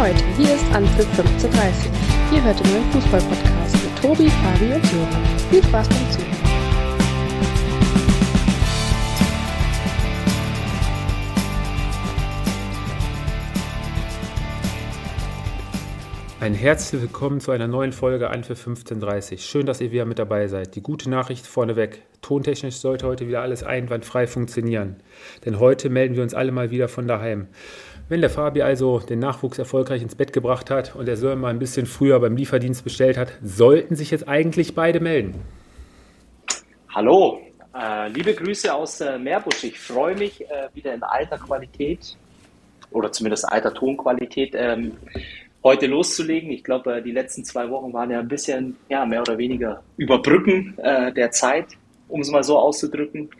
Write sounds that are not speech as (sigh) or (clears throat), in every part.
Leute, hier ist Anpfiff 1530. Ihr hört den neuen Fußball-Podcast mit Tobi, Fabi und Sören. Viel Spaß beim Zuhören. Ein herzlich willkommen zu einer neuen Folge An für 1530. Schön, dass ihr wieder mit dabei seid. Die gute Nachricht vorneweg. Tontechnisch sollte heute wieder alles einwandfrei funktionieren. Denn heute melden wir uns alle mal wieder von daheim. Wenn der Fabi also den Nachwuchs erfolgreich ins Bett gebracht hat und der Sören mal ein bisschen früher beim Lieferdienst bestellt hat, sollten sich jetzt eigentlich beide melden. Hallo, äh, liebe Grüße aus äh, Meerbusch. Ich freue mich äh, wieder in alter Qualität oder zumindest alter Tonqualität ähm, heute loszulegen. Ich glaube, äh, die letzten zwei Wochen waren ja ein bisschen, ja, mehr oder weniger überbrücken äh, der Zeit, um es mal so auszudrücken.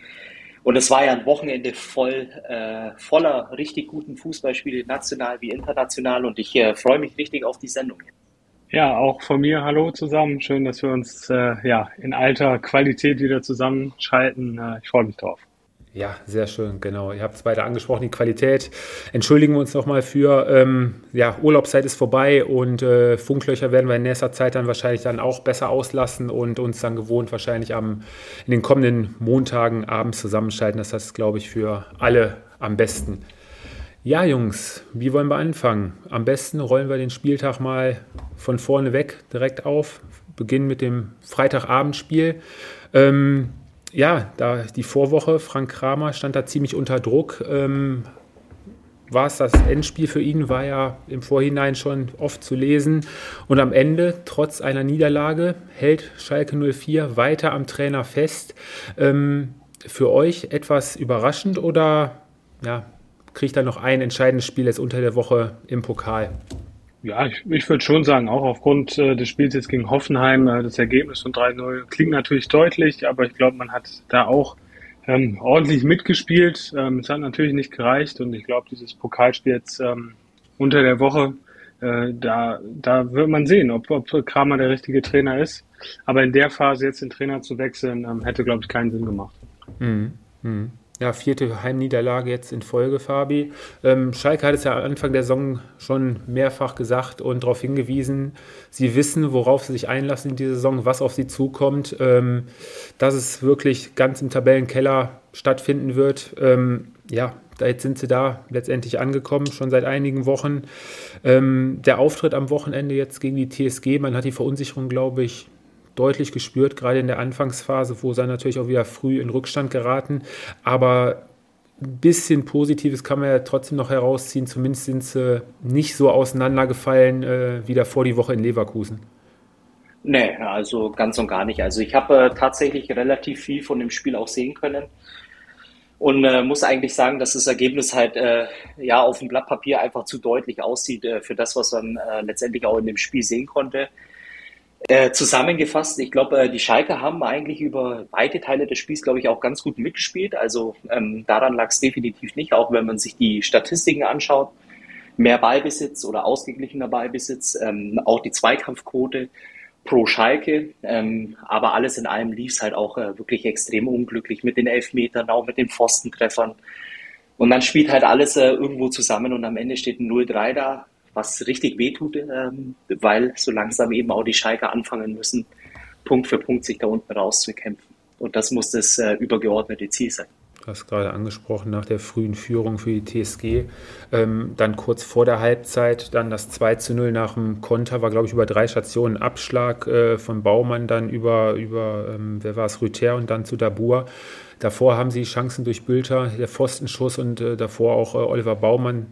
Und es war ja ein Wochenende voll, äh, voller richtig guten Fußballspiele, national wie international. Und ich äh, freue mich richtig auf die Sendung. Ja, auch von mir hallo zusammen. Schön, dass wir uns äh, ja, in alter Qualität wieder zusammenschalten. Äh, ich freue mich drauf. Ja, sehr schön, genau. Ihr habt es beide angesprochen, die Qualität. Entschuldigen wir uns nochmal für, ähm, ja, Urlaubszeit ist vorbei und äh, Funklöcher werden wir in nächster Zeit dann wahrscheinlich dann auch besser auslassen und uns dann gewohnt wahrscheinlich am, in den kommenden Montagen abends zusammenschalten. Das heißt, glaube ich, für alle am besten. Ja, Jungs, wie wollen wir anfangen? Am besten rollen wir den Spieltag mal von vorne weg direkt auf. Beginnen mit dem Freitagabendspiel. Ähm, ja, da die Vorwoche, Frank Kramer stand da ziemlich unter Druck. Ähm, war es das Endspiel für ihn, war ja im Vorhinein schon oft zu lesen. Und am Ende, trotz einer Niederlage, hält Schalke 04 weiter am Trainer fest. Ähm, für euch etwas überraschend oder ja, kriegt er noch ein entscheidendes Spiel jetzt unter der Woche im Pokal? Ja, ich, ich würde schon sagen, auch aufgrund äh, des Spiels jetzt gegen Hoffenheim, äh, das Ergebnis von 3-0 klingt natürlich deutlich, aber ich glaube, man hat da auch ähm, ordentlich mitgespielt. Ähm, es hat natürlich nicht gereicht und ich glaube, dieses Pokalspiel jetzt ähm, unter der Woche, äh, da, da wird man sehen, ob, ob Kramer der richtige Trainer ist. Aber in der Phase jetzt den Trainer zu wechseln, ähm, hätte, glaube ich, keinen Sinn gemacht. Mhm. Mhm. Ja, vierte Heimniederlage jetzt in Folge, Fabi. Ähm, Schalke hat es ja Anfang der Saison schon mehrfach gesagt und darauf hingewiesen, sie wissen, worauf sie sich einlassen in dieser Saison, was auf sie zukommt, ähm, dass es wirklich ganz im Tabellenkeller stattfinden wird. Ähm, ja, jetzt sind sie da letztendlich angekommen, schon seit einigen Wochen. Ähm, der Auftritt am Wochenende jetzt gegen die TSG, man hat die Verunsicherung, glaube ich, deutlich gespürt, gerade in der Anfangsphase, wo sie natürlich auch wieder früh in Rückstand geraten. Aber ein bisschen Positives kann man ja trotzdem noch herausziehen. Zumindest sind sie nicht so auseinandergefallen äh, wie davor die Woche in Leverkusen. Nee, also ganz und gar nicht. Also ich habe äh, tatsächlich relativ viel von dem Spiel auch sehen können und äh, muss eigentlich sagen, dass das Ergebnis halt äh, ja auf dem Blatt Papier einfach zu deutlich aussieht äh, für das, was man äh, letztendlich auch in dem Spiel sehen konnte. Äh, zusammengefasst, ich glaube, äh, die Schalke haben eigentlich über weite Teile des Spiels, glaube ich, auch ganz gut mitgespielt. Also ähm, daran lag es definitiv nicht, auch wenn man sich die Statistiken anschaut. Mehr Ballbesitz oder ausgeglichener Ballbesitz, ähm, auch die Zweikampfquote pro Schalke. Ähm, aber alles in allem lief es halt auch äh, wirklich extrem unglücklich mit den Elfmetern, auch mit den Pfostentreffern. Und dann spielt halt alles äh, irgendwo zusammen und am Ende steht ein 0-3 da was richtig wehtut, ähm, weil so langsam eben auch die Schalke anfangen müssen, Punkt für Punkt sich da unten rauszukämpfen. Und das muss das äh, übergeordnete Ziel sein. Du hast gerade angesprochen, nach der frühen Führung für die TSG, ähm, dann kurz vor der Halbzeit, dann das 2 zu 0 nach dem Konter, war glaube ich über drei Stationen Abschlag äh, von Baumann, dann über, über ähm, wer war es, Rüther und dann zu Dabur. Davor haben sie Chancen durch Bülter, der Pfostenschuss und äh, davor auch äh, Oliver Baumann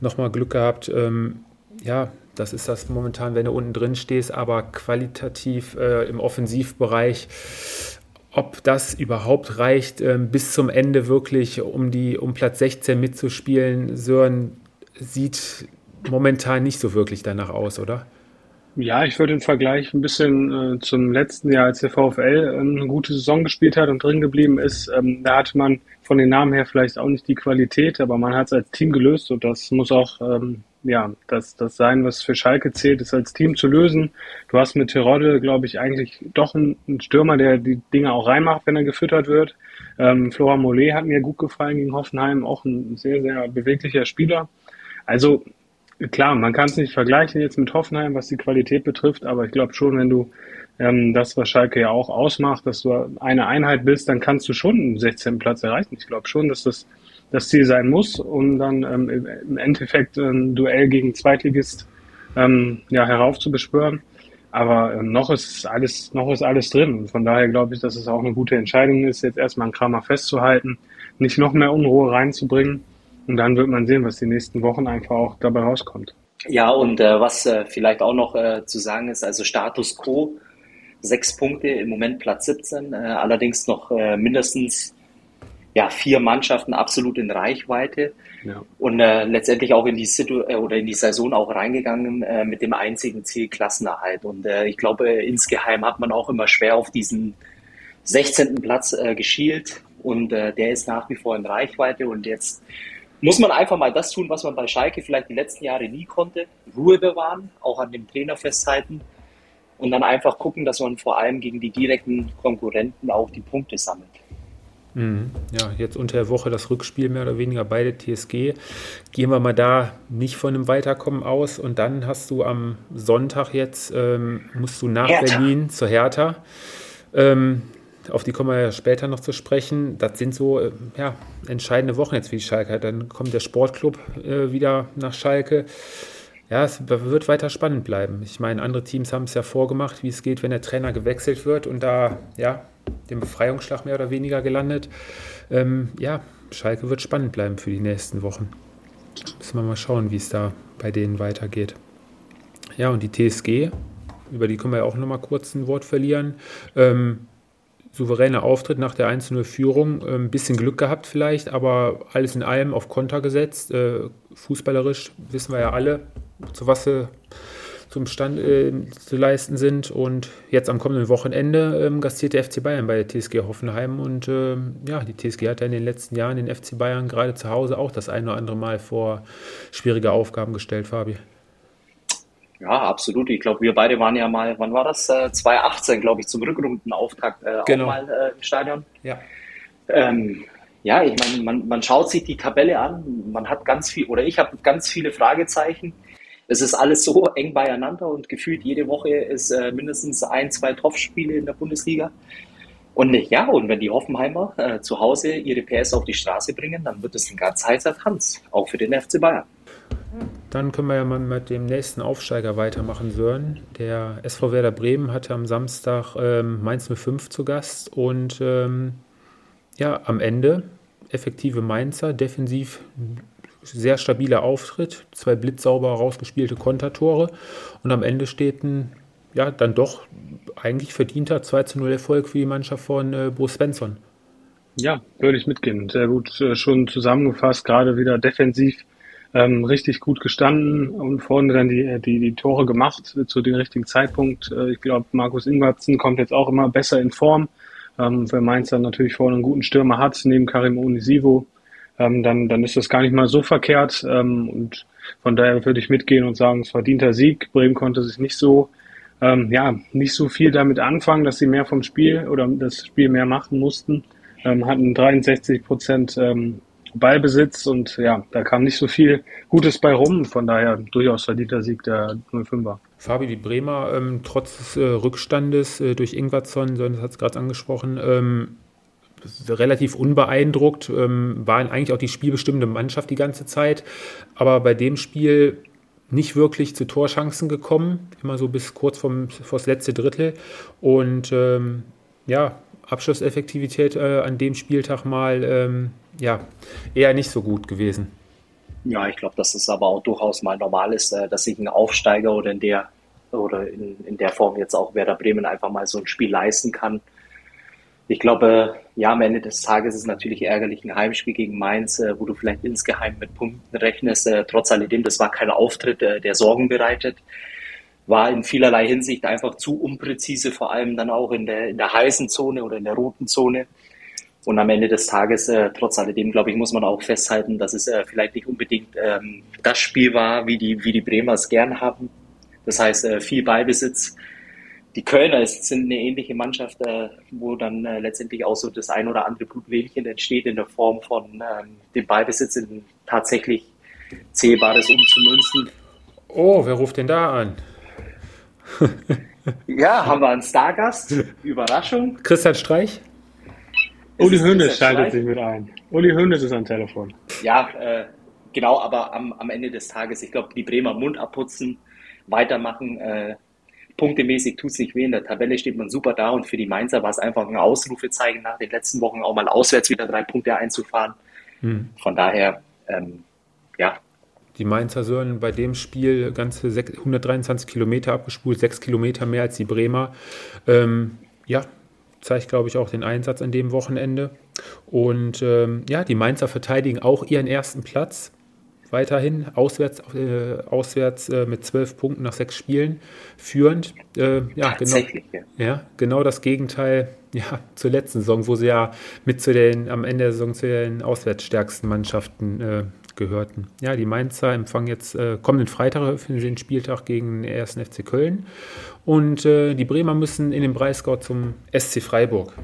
nochmal Glück gehabt. Ähm, ja, das ist das momentan, wenn du unten drin stehst, aber qualitativ äh, im Offensivbereich, ob das überhaupt reicht, äh, bis zum Ende wirklich um, die, um Platz 16 mitzuspielen, Sören sieht momentan nicht so wirklich danach aus, oder? Ja, ich würde den Vergleich ein bisschen äh, zum letzten Jahr, als der VfL ähm, eine gute Saison gespielt hat und drin geblieben ist. Ähm, da hatte man von den Namen her vielleicht auch nicht die Qualität, aber man hat es als Team gelöst und das muss auch ähm, ja das, das sein, was für Schalke zählt, ist als Team zu lösen. Du hast mit Terodde, glaube ich, eigentlich doch einen, Stürmer, der die Dinge auch reinmacht, wenn er gefüttert wird. Ähm, Flora Mollet hat mir gut gefallen gegen Hoffenheim, auch ein sehr, sehr beweglicher Spieler. Also klar, man kann es nicht vergleichen jetzt mit Hoffenheim, was die Qualität betrifft, aber ich glaube schon, wenn du ähm, das, was Schalke ja auch ausmacht, dass du eine Einheit bist, dann kannst du schon einen 16. Platz erreichen. Ich glaube schon, dass das das Ziel sein muss, um dann ähm, im Endeffekt ein Duell gegen Zweitligist ähm, ja, heraufzubeschwören. Aber ähm, noch ist alles, noch ist alles drin. Und von daher glaube ich, dass es auch eine gute Entscheidung ist, jetzt erstmal einen Kramer festzuhalten, nicht noch mehr Unruhe reinzubringen. Und dann wird man sehen, was die nächsten Wochen einfach auch dabei rauskommt. Ja, und äh, was äh, vielleicht auch noch äh, zu sagen ist, also Status quo, sechs Punkte, im Moment Platz 17, äh, allerdings noch äh, mindestens ja, vier Mannschaften absolut in Reichweite ja. und äh, letztendlich auch in die Situ äh, oder in die Saison auch reingegangen äh, mit dem einzigen Ziel Klassenerhalt. Und äh, ich glaube, insgeheim hat man auch immer schwer auf diesen 16. Platz äh, geschielt und äh, der ist nach wie vor in Reichweite und jetzt muss man einfach mal das tun, was man bei Schalke vielleicht die letzten Jahre nie konnte, Ruhe bewahren, auch an dem Trainer festhalten und dann einfach gucken, dass man vor allem gegen die direkten Konkurrenten auch die Punkte sammelt. Mhm. Ja, jetzt unter der Woche das Rückspiel mehr oder weniger beide TSG. Gehen wir mal da nicht von einem Weiterkommen aus und dann hast du am Sonntag jetzt, ähm, musst du nach Hertha. Berlin zur Hertha. Ähm, auf die kommen wir ja später noch zu sprechen. Das sind so äh, ja, entscheidende Wochen jetzt für die Schalke. Dann kommt der Sportclub äh, wieder nach Schalke. Ja, es wird weiter spannend bleiben. Ich meine, andere Teams haben es ja vorgemacht, wie es geht, wenn der Trainer gewechselt wird und da ja den Befreiungsschlag mehr oder weniger gelandet. Ähm, ja, Schalke wird spannend bleiben für die nächsten Wochen. Müssen wir mal schauen, wie es da bei denen weitergeht. Ja, und die TSG, über die können wir ja auch nochmal kurz ein Wort verlieren. Ähm, souveräner Auftritt nach der 1-0-Führung. Ein ähm, bisschen Glück gehabt vielleicht, aber alles in allem auf Konter gesetzt. Äh, fußballerisch wissen wir ja alle, zu was sie zum Stand äh, zu leisten sind. Und jetzt am kommenden Wochenende ähm, gastiert der FC Bayern bei der TSG Hoffenheim. Und äh, ja, die TSG hat ja in den letzten Jahren den FC Bayern gerade zu Hause auch das ein oder andere Mal vor schwierige Aufgaben gestellt, Fabi. Ja, absolut. Ich glaube, wir beide waren ja mal, wann war das? Äh, 2018, glaube ich, zum Rückrundenauftakt äh, genau. auch mal äh, im Stadion. Ja. Ähm, ja, ich meine, man, man schaut sich die Tabelle an, man hat ganz viel, oder ich habe ganz viele Fragezeichen. Es ist alles so eng beieinander und gefühlt jede Woche ist äh, mindestens ein, zwei Topfspiele in der Bundesliga. Und ja, und wenn die Hoffenheimer äh, zu Hause ihre PS auf die Straße bringen, dann wird es ein ganz heißer Tanz, auch für den FC Bayern. Dann können wir ja mal mit dem nächsten Aufsteiger weitermachen, Sören. Der SV Werder Bremen hatte am Samstag ähm, Mainz 05 zu Gast und ähm, ja, am Ende effektive Mainzer, defensiv sehr stabiler Auftritt, zwei blitzsauber rausgespielte Kontertore und am Ende steht ein ja, dann doch eigentlich verdienter 2 zu 0 Erfolg für die Mannschaft von äh, Bo Svensson. Ja, würde ich mitgehen. Sehr gut äh, schon zusammengefasst, gerade wieder defensiv ähm, richtig gut gestanden und vorne dann die, die, die Tore gemacht äh, zu dem richtigen Zeitpunkt. Äh, ich glaube, Markus Ingwertsen kommt jetzt auch immer besser in Form. Ähm, wenn Mainz dann natürlich vorne einen guten Stürmer hat, neben Karim Onisivo, ähm, dann, dann ist das gar nicht mal so verkehrt. Ähm, und von daher würde ich mitgehen und sagen, es verdienter Sieg. Bremen konnte sich nicht so, ähm, ja, nicht so viel damit anfangen, dass sie mehr vom Spiel oder das Spiel mehr machen mussten. Ähm, hatten 63 Prozent ähm, Ballbesitz und ja, da kam nicht so viel Gutes bei rum. Von daher durchaus verdienter Sieg der 05er. Fabi, die Bremer, ähm, trotz des äh, Rückstandes äh, durch Ingwarzson, so hat es gerade angesprochen, ähm, relativ unbeeindruckt, ähm, waren eigentlich auch die spielbestimmende Mannschaft die ganze Zeit. Aber bei dem Spiel nicht wirklich zu Torchancen gekommen, immer so bis kurz vor das letzte Drittel. Und ähm, ja, Abschlusseffektivität äh, an dem Spieltag mal ähm, ja, eher nicht so gut gewesen. Ja, ich glaube, dass es aber auch durchaus mal normal ist, äh, dass sich ein Aufsteiger oder in der oder in, in der Form jetzt auch Werder Bremen einfach mal so ein Spiel leisten kann. Ich glaube, ja, am Ende des Tages ist es natürlich ärgerlich ein Heimspiel gegen Mainz, äh, wo du vielleicht insgeheim mit Punkten rechnest. Äh, trotz alledem, das war kein Auftritt, der Sorgen bereitet war in vielerlei Hinsicht einfach zu unpräzise, vor allem dann auch in der, in der heißen Zone oder in der roten Zone. Und am Ende des Tages, äh, trotz alledem, glaube ich, muss man auch festhalten, dass es äh, vielleicht nicht unbedingt ähm, das Spiel war, wie die, wie die Bremer es gern haben. Das heißt, äh, viel Ballbesitz. Die Kölner sind eine ähnliche Mannschaft, äh, wo dann äh, letztendlich auch so das ein oder andere Blutwähnchen entsteht in der Form von ähm, dem Ballbesitz in tatsächlich Zählbares umzumünzen. Oh, wer ruft denn da an? (laughs) ja, haben wir einen Stargast. Überraschung. Christian Streich? Uli Hoeneß schaltet sich mit ein. Uli Hoeneß ist am Telefon. Ja, äh, genau, aber am, am Ende des Tages, ich glaube, die Bremer Mund abputzen, weitermachen. Äh, punktemäßig tut sich weh. In der Tabelle steht man super da und für die Mainzer war es einfach ein Ausrufezeichen nach den letzten Wochen auch mal auswärts wieder drei Punkte einzufahren. Hm. Von daher, ähm, ja. Die Mainzer Sören bei dem Spiel ganze 123 Kilometer abgespult, sechs Kilometer mehr als die Bremer. Ähm, ja, zeigt, glaube ich, auch den Einsatz an dem Wochenende. Und ähm, ja, die Mainzer verteidigen auch ihren ersten Platz. Weiterhin auswärts, äh, auswärts äh, mit zwölf Punkten nach sechs Spielen führend. Äh, ja, genau, ja, genau das Gegenteil ja, zur letzten Saison, wo sie ja mit zu den, am Ende der Saison zu den auswärtsstärksten Mannschaften äh, gehörten. Ja, die Mainzer empfangen jetzt äh, kommenden Freitag für den Spieltag gegen den 1. FC Köln. Und äh, die Bremer müssen in den Breisgau zum SC Freiburg.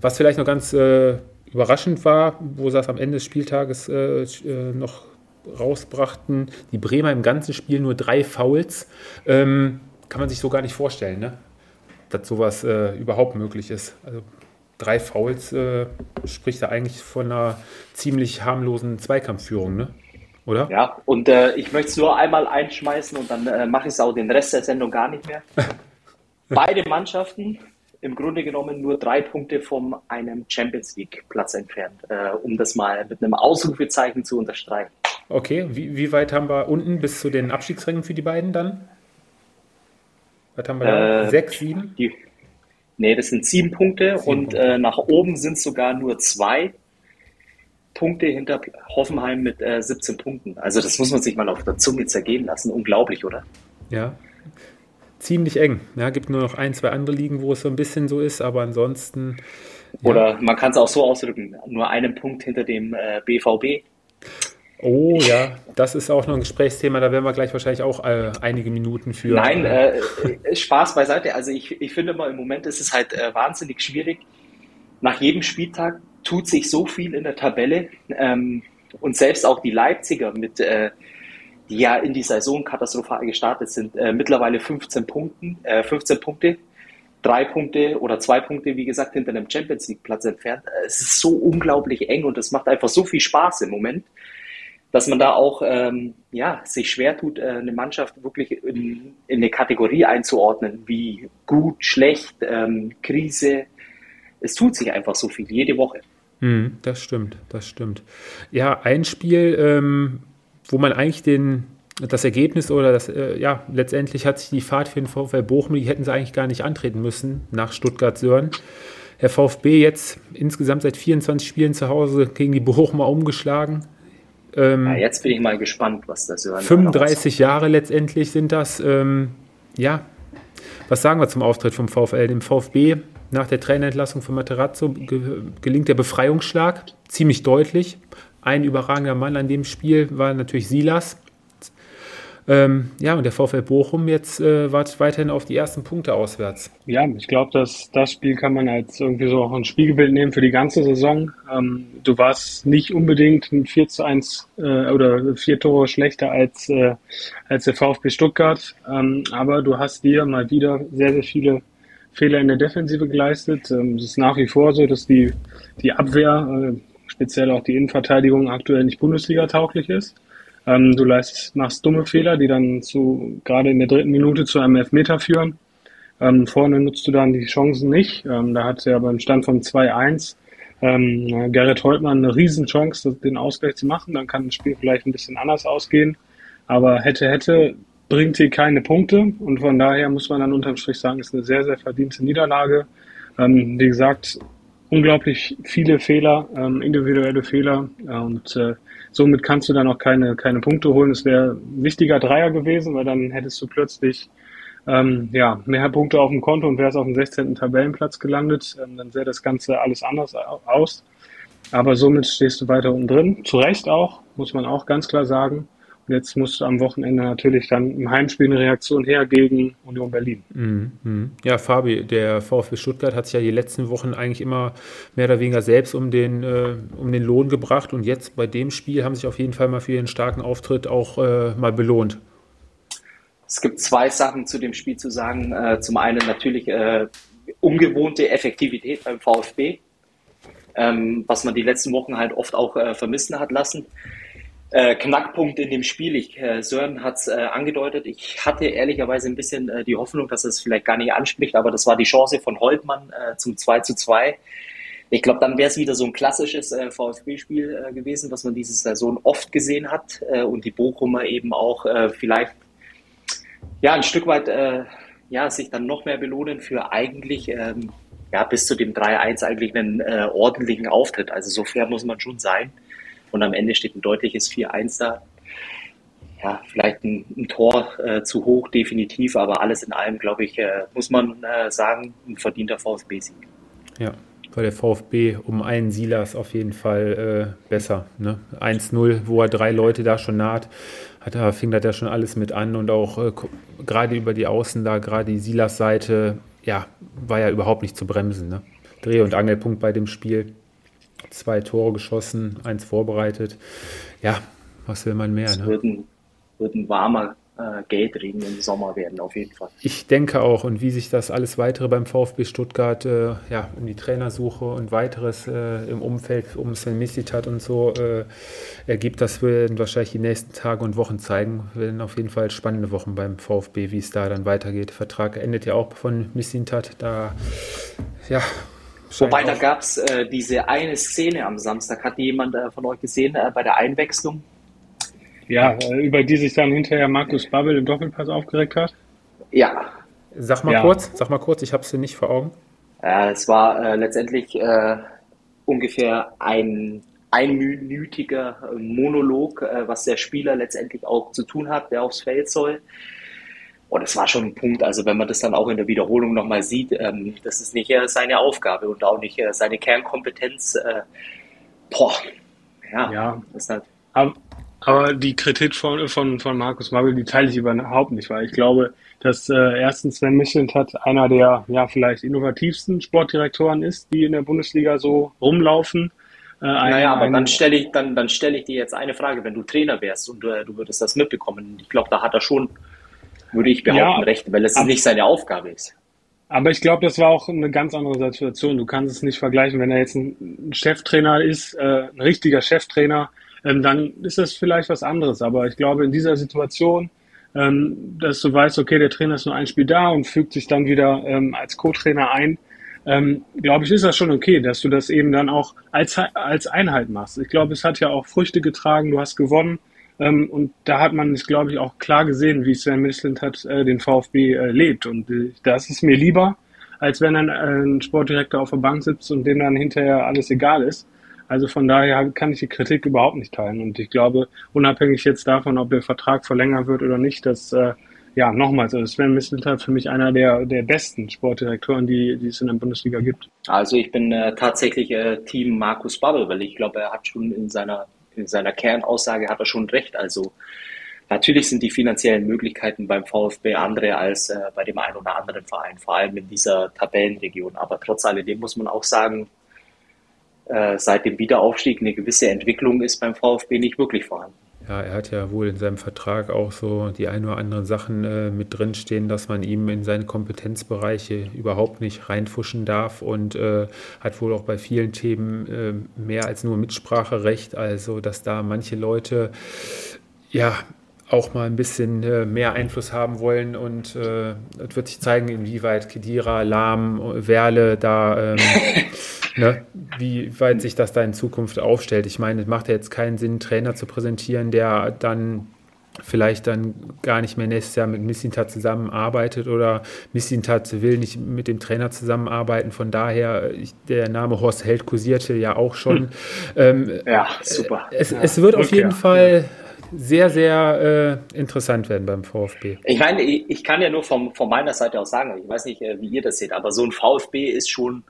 Was vielleicht noch ganz äh, überraschend war, wo sie das am Ende des Spieltages äh, äh, noch rausbrachten, die Bremer im ganzen Spiel nur drei Fouls. Ähm, kann man sich so gar nicht vorstellen, ne? dass sowas äh, überhaupt möglich ist. Also drei Fouls äh, spricht da eigentlich von einer ziemlich harmlosen Zweikampfführung, ne? Oder? Ja, und äh, ich möchte es nur einmal einschmeißen und dann äh, mache ich es auch den Rest der Sendung gar nicht mehr. (laughs) Beide Mannschaften im Grunde genommen nur drei Punkte von einem Champions League Platz entfernt, äh, um das mal mit einem Ausrufezeichen zu unterstreichen. Okay, wie, wie, weit haben wir unten bis zu den Abstiegsrängen für die beiden dann? Was haben wir da? Äh, Sechs, sieben? Die, Nee, das sind sieben Punkte sieben und Punkte. Äh, nach oben sind es sogar nur zwei Punkte hinter Hoffenheim mit äh, 17 Punkten. Also das muss man sich mal auf der Zunge zergehen lassen. Unglaublich, oder? Ja, ziemlich eng. Ja, gibt nur noch ein, zwei andere Ligen, wo es so ein bisschen so ist, aber ansonsten. Ja. Oder man kann es auch so ausdrücken, nur einen Punkt hinter dem äh, BVB. Oh ja, das ist auch noch ein Gesprächsthema, da werden wir gleich wahrscheinlich auch äh, einige Minuten für. Nein, äh, äh, Spaß beiseite. Also ich, ich finde mal, im Moment ist es halt äh, wahnsinnig schwierig. Nach jedem Spieltag tut sich so viel in der Tabelle. Ähm, und selbst auch die Leipziger, mit, äh, die ja in die Saison katastrophal gestartet sind, äh, mittlerweile 15 Punkten, 15 Punkte, drei Punkte oder zwei Punkte, wie gesagt, hinter einem Champions League Platz entfernt. Es ist so unglaublich eng und es macht einfach so viel Spaß im Moment dass man da auch ähm, ja, sich schwer tut, äh, eine Mannschaft wirklich in, in, eine Kategorie einzuordnen, wie gut, schlecht, ähm, Krise. Es tut sich einfach so viel, jede Woche. Hm, das stimmt, das stimmt. Ja, ein Spiel, ähm, wo man eigentlich den, das Ergebnis oder das, äh, ja, letztendlich hat sich die Fahrt für den VfL Bochum, die hätten sie eigentlich gar nicht antreten müssen nach Stuttgart-Sören. Der VfB jetzt insgesamt seit 24 Spielen zu Hause gegen die Bochumer umgeschlagen. Ähm, ja, jetzt bin ich mal gespannt, was das hören 35 Jahre letztendlich sind das. Ähm, ja, was sagen wir zum Auftritt vom VfL? Dem VfB nach der Trainerentlassung von Materazzo ge gelingt der Befreiungsschlag ziemlich deutlich. Ein überragender Mann an dem Spiel war natürlich Silas. Ähm, ja, und der VfL Bochum jetzt äh, wartet weiterhin auf die ersten Punkte auswärts. Ja, ich glaube, dass das Spiel kann man als irgendwie so auch ein Spiegelbild nehmen für die ganze Saison. Ähm, du warst nicht unbedingt ein 4 zu 1 äh, oder vier Tore schlechter als, äh, als der VfB Stuttgart, ähm, aber du hast dir mal wieder sehr, sehr viele Fehler in der Defensive geleistet. Ähm, es ist nach wie vor so, dass die, die Abwehr, äh, speziell auch die Innenverteidigung aktuell nicht Bundesliga tauglich ist. Ähm, du leist, machst dumme Fehler, die dann zu, gerade in der dritten Minute zu einem Elfmeter führen. Ähm, vorne nutzt du dann die Chancen nicht. Ähm, da hat er beim Stand von 2-1 ähm, Gerrit Holtmann eine Riesenchance, den Ausgleich zu machen. Dann kann das Spiel vielleicht ein bisschen anders ausgehen. Aber hätte, hätte, bringt hier keine Punkte. Und von daher muss man dann unterm Strich sagen, ist eine sehr, sehr verdiente Niederlage. Ähm, wie gesagt, unglaublich viele Fehler, ähm, individuelle Fehler. Und äh, somit kannst du dann auch keine, keine Punkte holen. Es wäre wichtiger Dreier gewesen, weil dann hättest du plötzlich ähm, ja, mehr Punkte auf dem Konto und wärst auf dem 16. Tabellenplatz gelandet. Ähm, dann sähe das Ganze alles anders aus. Aber somit stehst du weiter unten drin. Zu Recht auch, muss man auch ganz klar sagen. Jetzt muss am Wochenende natürlich dann im Heimspiel eine Reaktion her gegen Union Berlin. Mhm. Ja, Fabi, der VfB Stuttgart hat sich ja die letzten Wochen eigentlich immer mehr oder weniger selbst um den, äh, um den Lohn gebracht und jetzt bei dem Spiel haben sich auf jeden Fall mal für ihren starken Auftritt auch äh, mal belohnt. Es gibt zwei Sachen zu dem Spiel zu sagen. Äh, zum einen natürlich äh, ungewohnte Effektivität beim VfB, ähm, was man die letzten Wochen halt oft auch äh, vermissen hat lassen. Äh, Knackpunkt in dem Spiel, ich, äh, Sören hat es äh, angedeutet, ich hatte ehrlicherweise ein bisschen äh, die Hoffnung, dass es vielleicht gar nicht anspricht, aber das war die Chance von Holtmann äh, zum 2 zu 2. Ich glaube, dann wäre es wieder so ein klassisches äh, VfB-Spiel äh, gewesen, was man diese Saison oft gesehen hat äh, und die Bochumer eben auch äh, vielleicht ja ein Stück weit äh, ja, sich dann noch mehr belohnen für eigentlich ähm, ja, bis zu dem 3-1 eigentlich einen äh, ordentlichen Auftritt. Also so fair muss man schon sein. Und am Ende steht ein deutliches 4-1 da. Ja, vielleicht ein, ein Tor äh, zu hoch, definitiv, aber alles in allem, glaube ich, äh, muss man äh, sagen, ein verdienter VfB-Sieg. Ja, weil der VfB um einen Silas auf jeden Fall äh, besser. Ne? 1-0, wo er drei Leute da schon naht, hat er, fing das ja schon alles mit an und auch äh, gerade über die Außen da, gerade die Silas-Seite, ja, war ja überhaupt nicht zu bremsen. Ne? Dreh- und Angelpunkt bei dem Spiel zwei Tore geschossen, eins vorbereitet. Ja, was will man mehr? Es ne? wird, ein, wird ein warmer äh, Geldregen im Sommer werden, auf jeden Fall. Ich denke auch. Und wie sich das alles weitere beim VfB Stuttgart, äh, ja, um die Trainersuche und weiteres äh, im Umfeld um Sven Mislitat und so äh, ergibt, das werden wahrscheinlich die nächsten Tage und Wochen zeigen. Wir werden auf jeden Fall spannende Wochen beim VfB, wie es da dann weitergeht. Der Vertrag endet ja auch von Mislitat. Da, ja, Wobei, da gab es äh, diese eine Szene am Samstag. Hat die jemand äh, von euch gesehen äh, bei der Einwechslung? Ja, äh, über die sich dann hinterher Markus Babbel im Doppelpass aufgeregt hat. Ja. Sag mal Ja. kurz, sag mal kurz, ich habe es nicht vor Augen. Äh, es war äh, letztendlich äh, ungefähr ein einminütiger Monolog, äh, was der Spieler letztendlich auch zu tun hat, der aufs Feld soll. Und es war schon ein Punkt, also wenn man das dann auch in der Wiederholung nochmal sieht, ähm, das ist nicht äh, seine Aufgabe und auch nicht äh, seine Kernkompetenz. Äh, boah, ja, Ja. ist halt, Aber, aber die Kritik von, von, von Markus Babbel, die teile ich überhaupt nicht, weil ich glaube, dass äh, erstens Sven Mislintat einer der ja vielleicht innovativsten Sportdirektoren ist, die in der Bundesliga so rumlaufen. Äh, ein- naja, aber ein- dann stelle ich, dann, dann stelle ich dir jetzt eine Frage, wenn du Trainer wärst und äh, du würdest das mitbekommen. Ich glaube, da hat er schon, würde ich behaupten, Ja, recht, weil es nicht seine Aufgabe ist. Aber ich glaube, das war auch eine ganz andere Situation. Du kannst es nicht vergleichen, wenn er jetzt ein Cheftrainer ist, äh, ein richtiger Cheftrainer, ähm, dann ist das vielleicht was anderes. Aber ich glaube, in dieser Situation, ähm, dass du weißt, okay, der Trainer ist nur ein Spiel da und fügt sich dann wieder ähm, als Co-Trainer ein, ähm, glaube ich, ist das schon okay, dass du das eben dann auch als, als Einheit machst. Ich glaube, es hat ja auch Früchte getragen, du hast gewonnen. Ähm, und da hat man es, glaube ich, auch klar gesehen, wie Sven Mislintat hat äh, den VfB äh, lebt. Und äh, das ist mir lieber, als wenn dann ein Sportdirektor auf der Bank sitzt und dem dann hinterher alles egal ist. Also von daher kann ich die Kritik überhaupt nicht teilen. Und ich glaube, unabhängig jetzt davon, ob der Vertrag verlängert wird oder nicht, dass, ja, nochmals, also Sven Mislintat für mich einer der, der besten Sportdirektoren, die, die es in der Bundesliga gibt. Also ich bin äh, tatsächlich äh, Team Markus Babbel, weil ich glaube, er hat schon in seiner, in seiner Kernaussage hat er schon recht. Also natürlich sind die finanziellen Möglichkeiten beim VfB andere als äh, bei dem einen oder anderen Verein, vor allem in dieser Tabellenregion. Aber trotz alledem muss man auch sagen, äh, seit dem Wiederaufstieg eine gewisse Entwicklung ist beim VfB nicht wirklich vorhanden. Ja, er hat ja wohl in seinem Vertrag auch so die ein oder anderen Sachen äh, mit drin stehen, dass man ihm in seine Kompetenzbereiche überhaupt nicht reinfuschen darf und äh, hat wohl auch bei vielen Themen äh, mehr als nur Mitspracherecht, also dass da manche Leute ja auch mal ein bisschen äh, mehr Einfluss haben wollen und äh, es wird sich zeigen, inwieweit Kedira, Lahm, Werle da ähm, (laughs) ne, wie weit sich das da in Zukunft aufstellt. Ich meine, es macht ja jetzt keinen Sinn, einen Trainer zu präsentieren, der dann vielleicht dann gar nicht mehr nächstes Jahr mit Missintat zusammenarbeitet oder Missintat will nicht mit dem Trainer zusammenarbeiten. Von daher, ich, der Name Horst Held kursierte ja auch schon. Ähm, Ja, super. es, es wird auf Rückkehr, jeden Fall sehr, sehr äh, interessant werden beim VfB. Ich meine, ich, ich kann ja nur vom, von meiner Seite aus sagen, ich weiß nicht, äh, wie ihr das seht, aber so ein VfB ist schon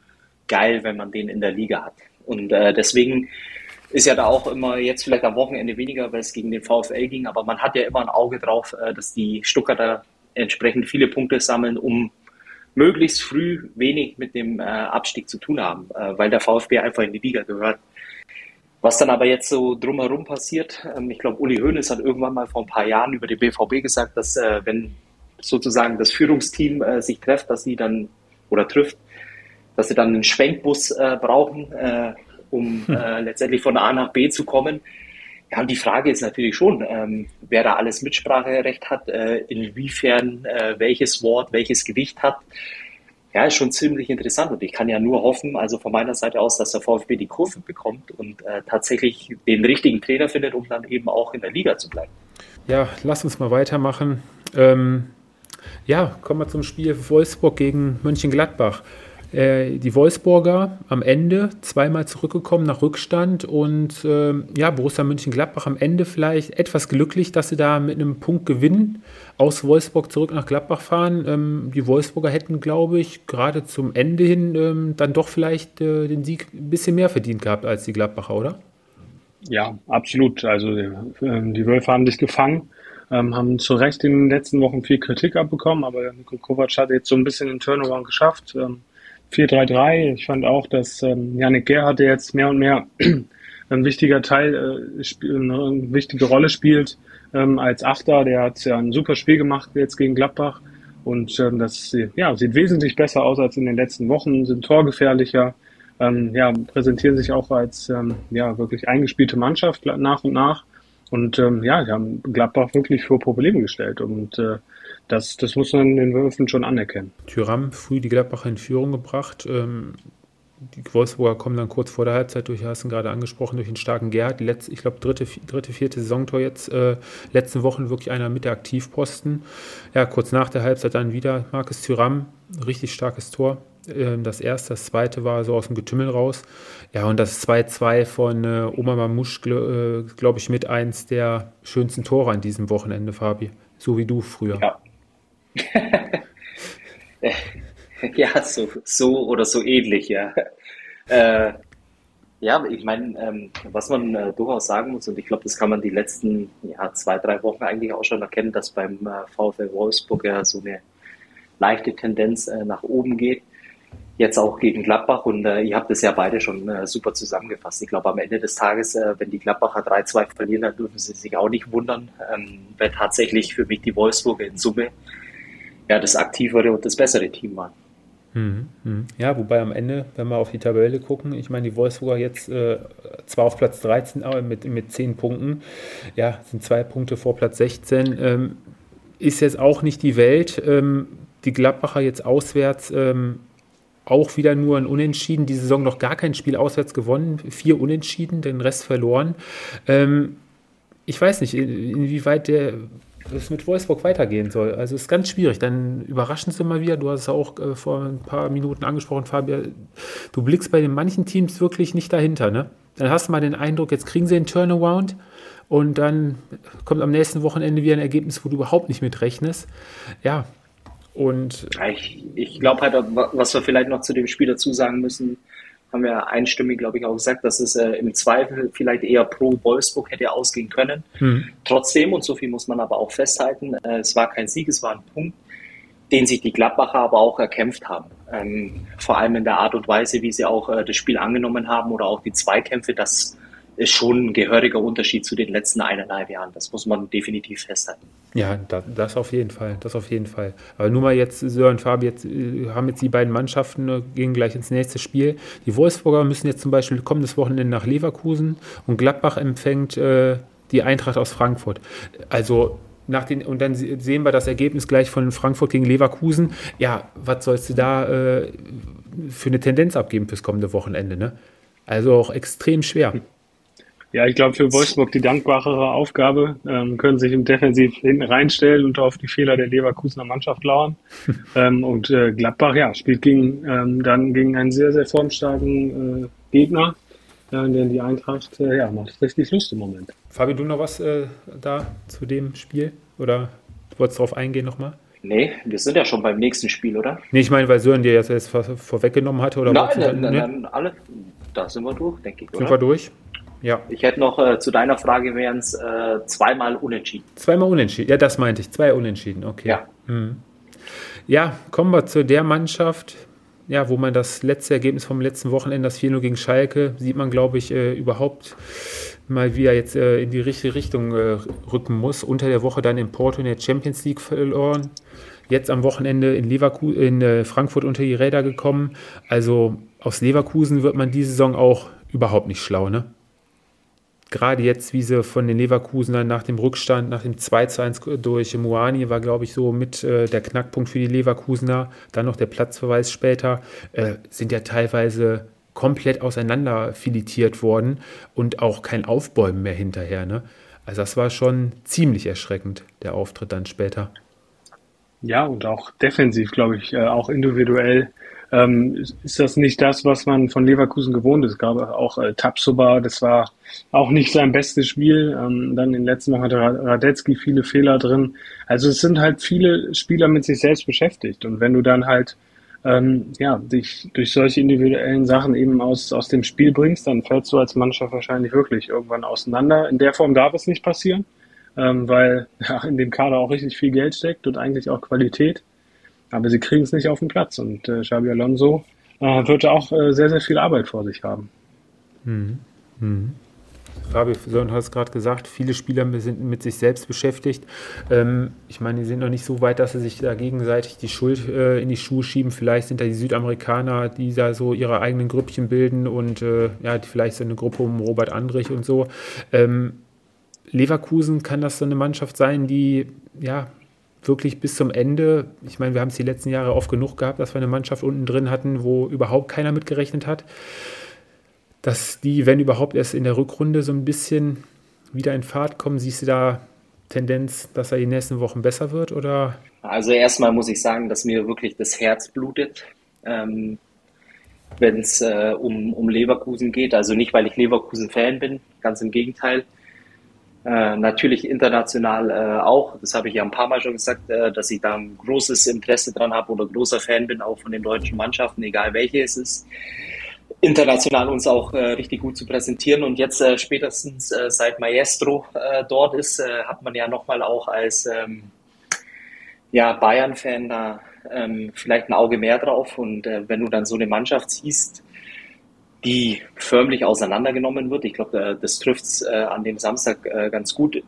geil, wenn man den in der Liga hat. Und äh, deswegen ist ja da auch immer jetzt vielleicht am Wochenende weniger, weil es gegen den VfL ging, aber man hat ja immer ein Auge drauf, äh, dass die Stuttgarter entsprechend viele Punkte sammeln, um möglichst früh wenig mit dem äh, Abstieg zu tun haben, äh, weil der VfB einfach in die Liga gehört. Was dann aber jetzt so drumherum passiert, ähm, ich glaube, Uli Hoeneß hat irgendwann mal vor ein paar Jahren über den BVB gesagt, dass äh, wenn sozusagen das Führungsteam äh, sich trifft, dass sie dann oder trifft, dass sie dann einen Schwenkbus äh, brauchen, äh, um hm. äh, letztendlich von A nach B zu kommen. Ja, und die Frage ist natürlich schon, ähm, wer da alles Mitspracherecht hat, äh, inwiefern äh, welches Wort welches Gewicht hat. Ja, ist schon ziemlich interessant und ich kann ja nur hoffen, also von meiner Seite aus, dass der VfB die Kurve bekommt und äh, tatsächlich den richtigen Trainer findet, um dann eben auch in der Liga zu bleiben. Ja, lass uns mal weitermachen. Ähm, ja, kommen wir zum Spiel Wolfsburg gegen Mönchengladbach. Äh, die Wolfsburger am Ende zweimal zurückgekommen nach Rückstand und äh, ja, Borussia Mönchengladbach am Ende vielleicht etwas glücklich, dass sie da mit einem Punkt gewinnen, aus Wolfsburg zurück nach Gladbach fahren. Ähm, die Wolfsburger hätten, glaube ich, gerade zum Ende hin ähm, dann doch vielleicht äh, den Sieg ein bisschen mehr verdient gehabt als die Gladbacher, oder? Ja, absolut. Also äh, die Wölfe haben dich gefangen. Ähm, haben zu Recht in den letzten Wochen viel Kritik abbekommen, aber Niko Kovac hat jetzt so ein bisschen den Turnaround geschafft. Ähm, 4-3-3. Ich fand auch, dass ähm, Janik Gerhardt, der jetzt mehr und mehr (clears throat) ein wichtiger Teil, äh, eine wichtige Rolle spielt ähm, als Achter. Der hat ja ein super Spiel gemacht jetzt gegen Gladbach. Und ähm, das ja, sieht wesentlich besser aus als in den letzten Wochen, sind torgefährlicher, ähm, ja, präsentieren sich auch als ähm, ja, wirklich eingespielte Mannschaft nach und nach. Und ähm, ja, die haben Gladbach wirklich vor Probleme gestellt. Und äh, das, das muss man den Würfen schon anerkennen. Tyram früh die Gladbacher in Führung gebracht. Ähm, die Wolfsburger kommen dann kurz vor der Halbzeit durch, hast du gerade angesprochen, durch den starken Gerhard. Letzte, ich glaube, dritte, dritte, vierte Saisontor jetzt. Äh, letzten Wochen wirklich einer mit der Aktivposten. Ja, kurz nach der Halbzeit dann wieder Markus Tyram. Richtig starkes Tor. Äh, das erste, das zweite war so aus dem Getümmel raus. Ja, und das 2-2 von äh, Oma Mamouche, glaube äh, glaub ich, mit eins der schönsten Tore an diesem Wochenende, Fabi. So wie du früher. Ja, (laughs) ja, so, so oder so ähnlich, ja. Äh, ja, ich meine, ähm, was man äh, durchaus sagen muss, und ich glaube, das kann man die letzten ja, zwei, drei Wochen eigentlich auch schon erkennen, dass beim äh, VfL Wolfsburg ja so eine leichte Tendenz äh, nach oben geht. Jetzt auch gegen Gladbach und äh, ihr habt es ja beide schon äh, super zusammengefasst. Ich glaube, am Ende des Tages, äh, wenn die Gladbacher 3-2 verlieren, dann dürfen sie sich auch nicht wundern, ähm, weil tatsächlich für mich die Wolfsburger in Summe ja, das aktivere und das bessere Team waren. Mhm, mhm. Ja, wobei am Ende, wenn wir auf die Tabelle gucken, ich meine, die Wolfsburger jetzt äh, zwar auf Platz 13, aber mit, mit 10 Punkten, ja, sind zwei Punkte vor Platz 16, ähm, ist jetzt auch nicht die Welt. Ähm, die Gladbacher jetzt auswärts ähm, auch wieder nur ein Unentschieden, die Saison noch gar kein Spiel auswärts gewonnen, vier Unentschieden, den Rest verloren. Ähm, ich weiß nicht, inwieweit der es mit Wolfsburg weitergehen soll. Also es ist ganz schwierig. Dann überraschen sie mal wieder. Du hast es auch äh, vor ein paar Minuten angesprochen, Fabian. Du blickst bei den manchen Teams wirklich nicht dahinter. Ne? Dann hast du mal den Eindruck, jetzt kriegen sie einen Turnaround und dann kommt am nächsten Wochenende wieder ein Ergebnis, wo du überhaupt nicht mit rechnest. Ja. Und ich, ich glaube halt, was wir vielleicht noch zu dem Spiel dazu sagen müssen, haben wir einstimmig, glaube ich, auch gesagt, dass es äh, im Zweifel vielleicht eher pro Wolfsburg hätte ausgehen können. Mhm. Trotzdem, und so viel muss man aber auch festhalten, äh, es war kein Sieg, es war ein Punkt, den sich die Gladbacher aber auch erkämpft haben. Ähm, vor allem in der Art und Weise, wie sie auch äh, das Spiel angenommen haben oder auch die Zweikämpfe, das ist schon ein gehöriger Unterschied zu den letzten eineinhalb Jahren. Das muss man definitiv festhalten. Ja, das, das auf jeden Fall. Das auf jeden Fall. Aber nur mal jetzt, Sören Fabi, jetzt äh, haben jetzt die beiden Mannschaften, äh, gehen gleich ins nächste Spiel. Die Wolfsburger müssen jetzt zum Beispiel kommendes Wochenende nach Leverkusen und Gladbach empfängt äh, die Eintracht aus Frankfurt. Also nach den, und dann sehen wir das Ergebnis gleich von Frankfurt gegen Leverkusen. Ja, was sollst du da äh, für eine Tendenz abgeben fürs kommende Wochenende? Ne? Also auch extrem schwer. Ja, ich glaube, für Wolfsburg die dankbarere Aufgabe, ähm, können sich im Defensiv hinten reinstellen und auf die Fehler der Leverkusener Mannschaft lauern. (laughs) ähm, und äh, Gladbach, ja, spielt gegen, ähm, dann gegen einen sehr, sehr formstarken äh, Gegner, äh, denn die Eintracht, äh, ja, macht richtig Lust im Moment. Fabi, du noch was äh, da zu dem Spiel? Oder wolltest du darauf eingehen nochmal? Nee, wir sind ja schon beim nächsten Spiel, oder? Nee, ich meine, weil Sören dir jetzt vorweggenommen hatte. Oder nein, nein, nein, nein, alle, da sind wir durch, denke ich. Sind oder? wir durch? Ja. Ich hätte noch äh, zu deiner Frage wären es äh, zweimal unentschieden. Zweimal unentschieden, ja, das meinte ich. Zwei unentschieden, okay. Ja. Mhm. ja, kommen wir zu der Mannschaft, ja, wo man das letzte Ergebnis vom letzten Wochenende, das 4-0 gegen Schalke, sieht man, glaube ich, äh, überhaupt mal wieder jetzt äh, in die richtige Richtung äh, rücken muss. Unter der Woche dann in Porto in der Champions League verloren. Jetzt am Wochenende in, Leverku in äh, Frankfurt unter die Räder gekommen. Also aus Leverkusen wird man diese Saison auch überhaupt nicht schlau, ne? Gerade jetzt, wie sie von den Leverkusenern nach dem Rückstand, nach dem 2 zu 1 durch Moani, war, glaube ich, so mit äh, der Knackpunkt für die Leverkusener. Dann noch der Platzverweis später, äh, sind ja teilweise komplett auseinander filetiert worden und auch kein Aufbäumen mehr hinterher. Ne? Also das war schon ziemlich erschreckend, der Auftritt dann später. Ja, und auch defensiv, glaube ich, äh, auch individuell ähm, ist das nicht das, was man von Leverkusen gewohnt ist. Glaube auch äh, Tapsoba, das war auch nicht sein bestes Spiel. Ähm, dann in den letzten Wochen hatte Radetzky viele Fehler drin. Also es sind halt viele Spieler mit sich selbst beschäftigt. Und wenn du dann halt ähm, ja, dich durch solche individuellen Sachen eben aus, aus dem Spiel bringst, dann fällst du als Mannschaft wahrscheinlich wirklich irgendwann auseinander. In der Form darf es nicht passieren, ähm, weil (laughs) ja, in dem Kader auch richtig viel Geld steckt und eigentlich auch Qualität. Aber sie kriegen es nicht auf den Platz und äh, Xabi Alonso äh, wird auch äh, sehr, sehr viel Arbeit vor sich haben. Mhm. Mhm. Fabi, du hast gerade gesagt, viele Spieler sind mit sich selbst beschäftigt. Ähm, ich meine, die sind noch nicht so weit, dass sie sich da gegenseitig die Schuld äh, in die Schuhe schieben. Vielleicht sind da die Südamerikaner, die da so ihre eigenen Grüppchen bilden und äh, ja, vielleicht so eine Gruppe um Robert Andrich und so. Ähm, Leverkusen kann das so eine Mannschaft sein, die ja wirklich bis zum Ende, ich meine, wir haben es die letzten Jahre oft genug gehabt, dass wir eine Mannschaft unten drin hatten, wo überhaupt keiner mitgerechnet hat dass die, wenn überhaupt, erst in der Rückrunde so ein bisschen wieder in Fahrt kommen? Siehst du da Tendenz, dass er die nächsten Wochen besser wird? Oder? Also erstmal muss ich sagen, dass mir wirklich das Herz blutet, ähm, wenn es äh, um, um Leverkusen geht. Also nicht, weil ich Leverkusen-Fan bin, ganz im Gegenteil. Äh, natürlich international äh, auch. Das habe ich ja ein paar Mal schon gesagt, äh, dass ich da ein großes Interesse dran habe oder großer Fan bin, auch von den deutschen Mannschaften, egal welche es ist international uns auch äh, richtig gut zu präsentieren. Und jetzt äh, spätestens seit Maestro dort ist, hat man ja nochmal auch als ähm, ja, Bayern-Fan da ähm, vielleicht ein Auge mehr drauf. Und wenn du dann so eine Mannschaft siehst, die förmlich auseinandergenommen wird, ich glaube, äh, das trifft es äh, an dem Samstag äh, ganz gut.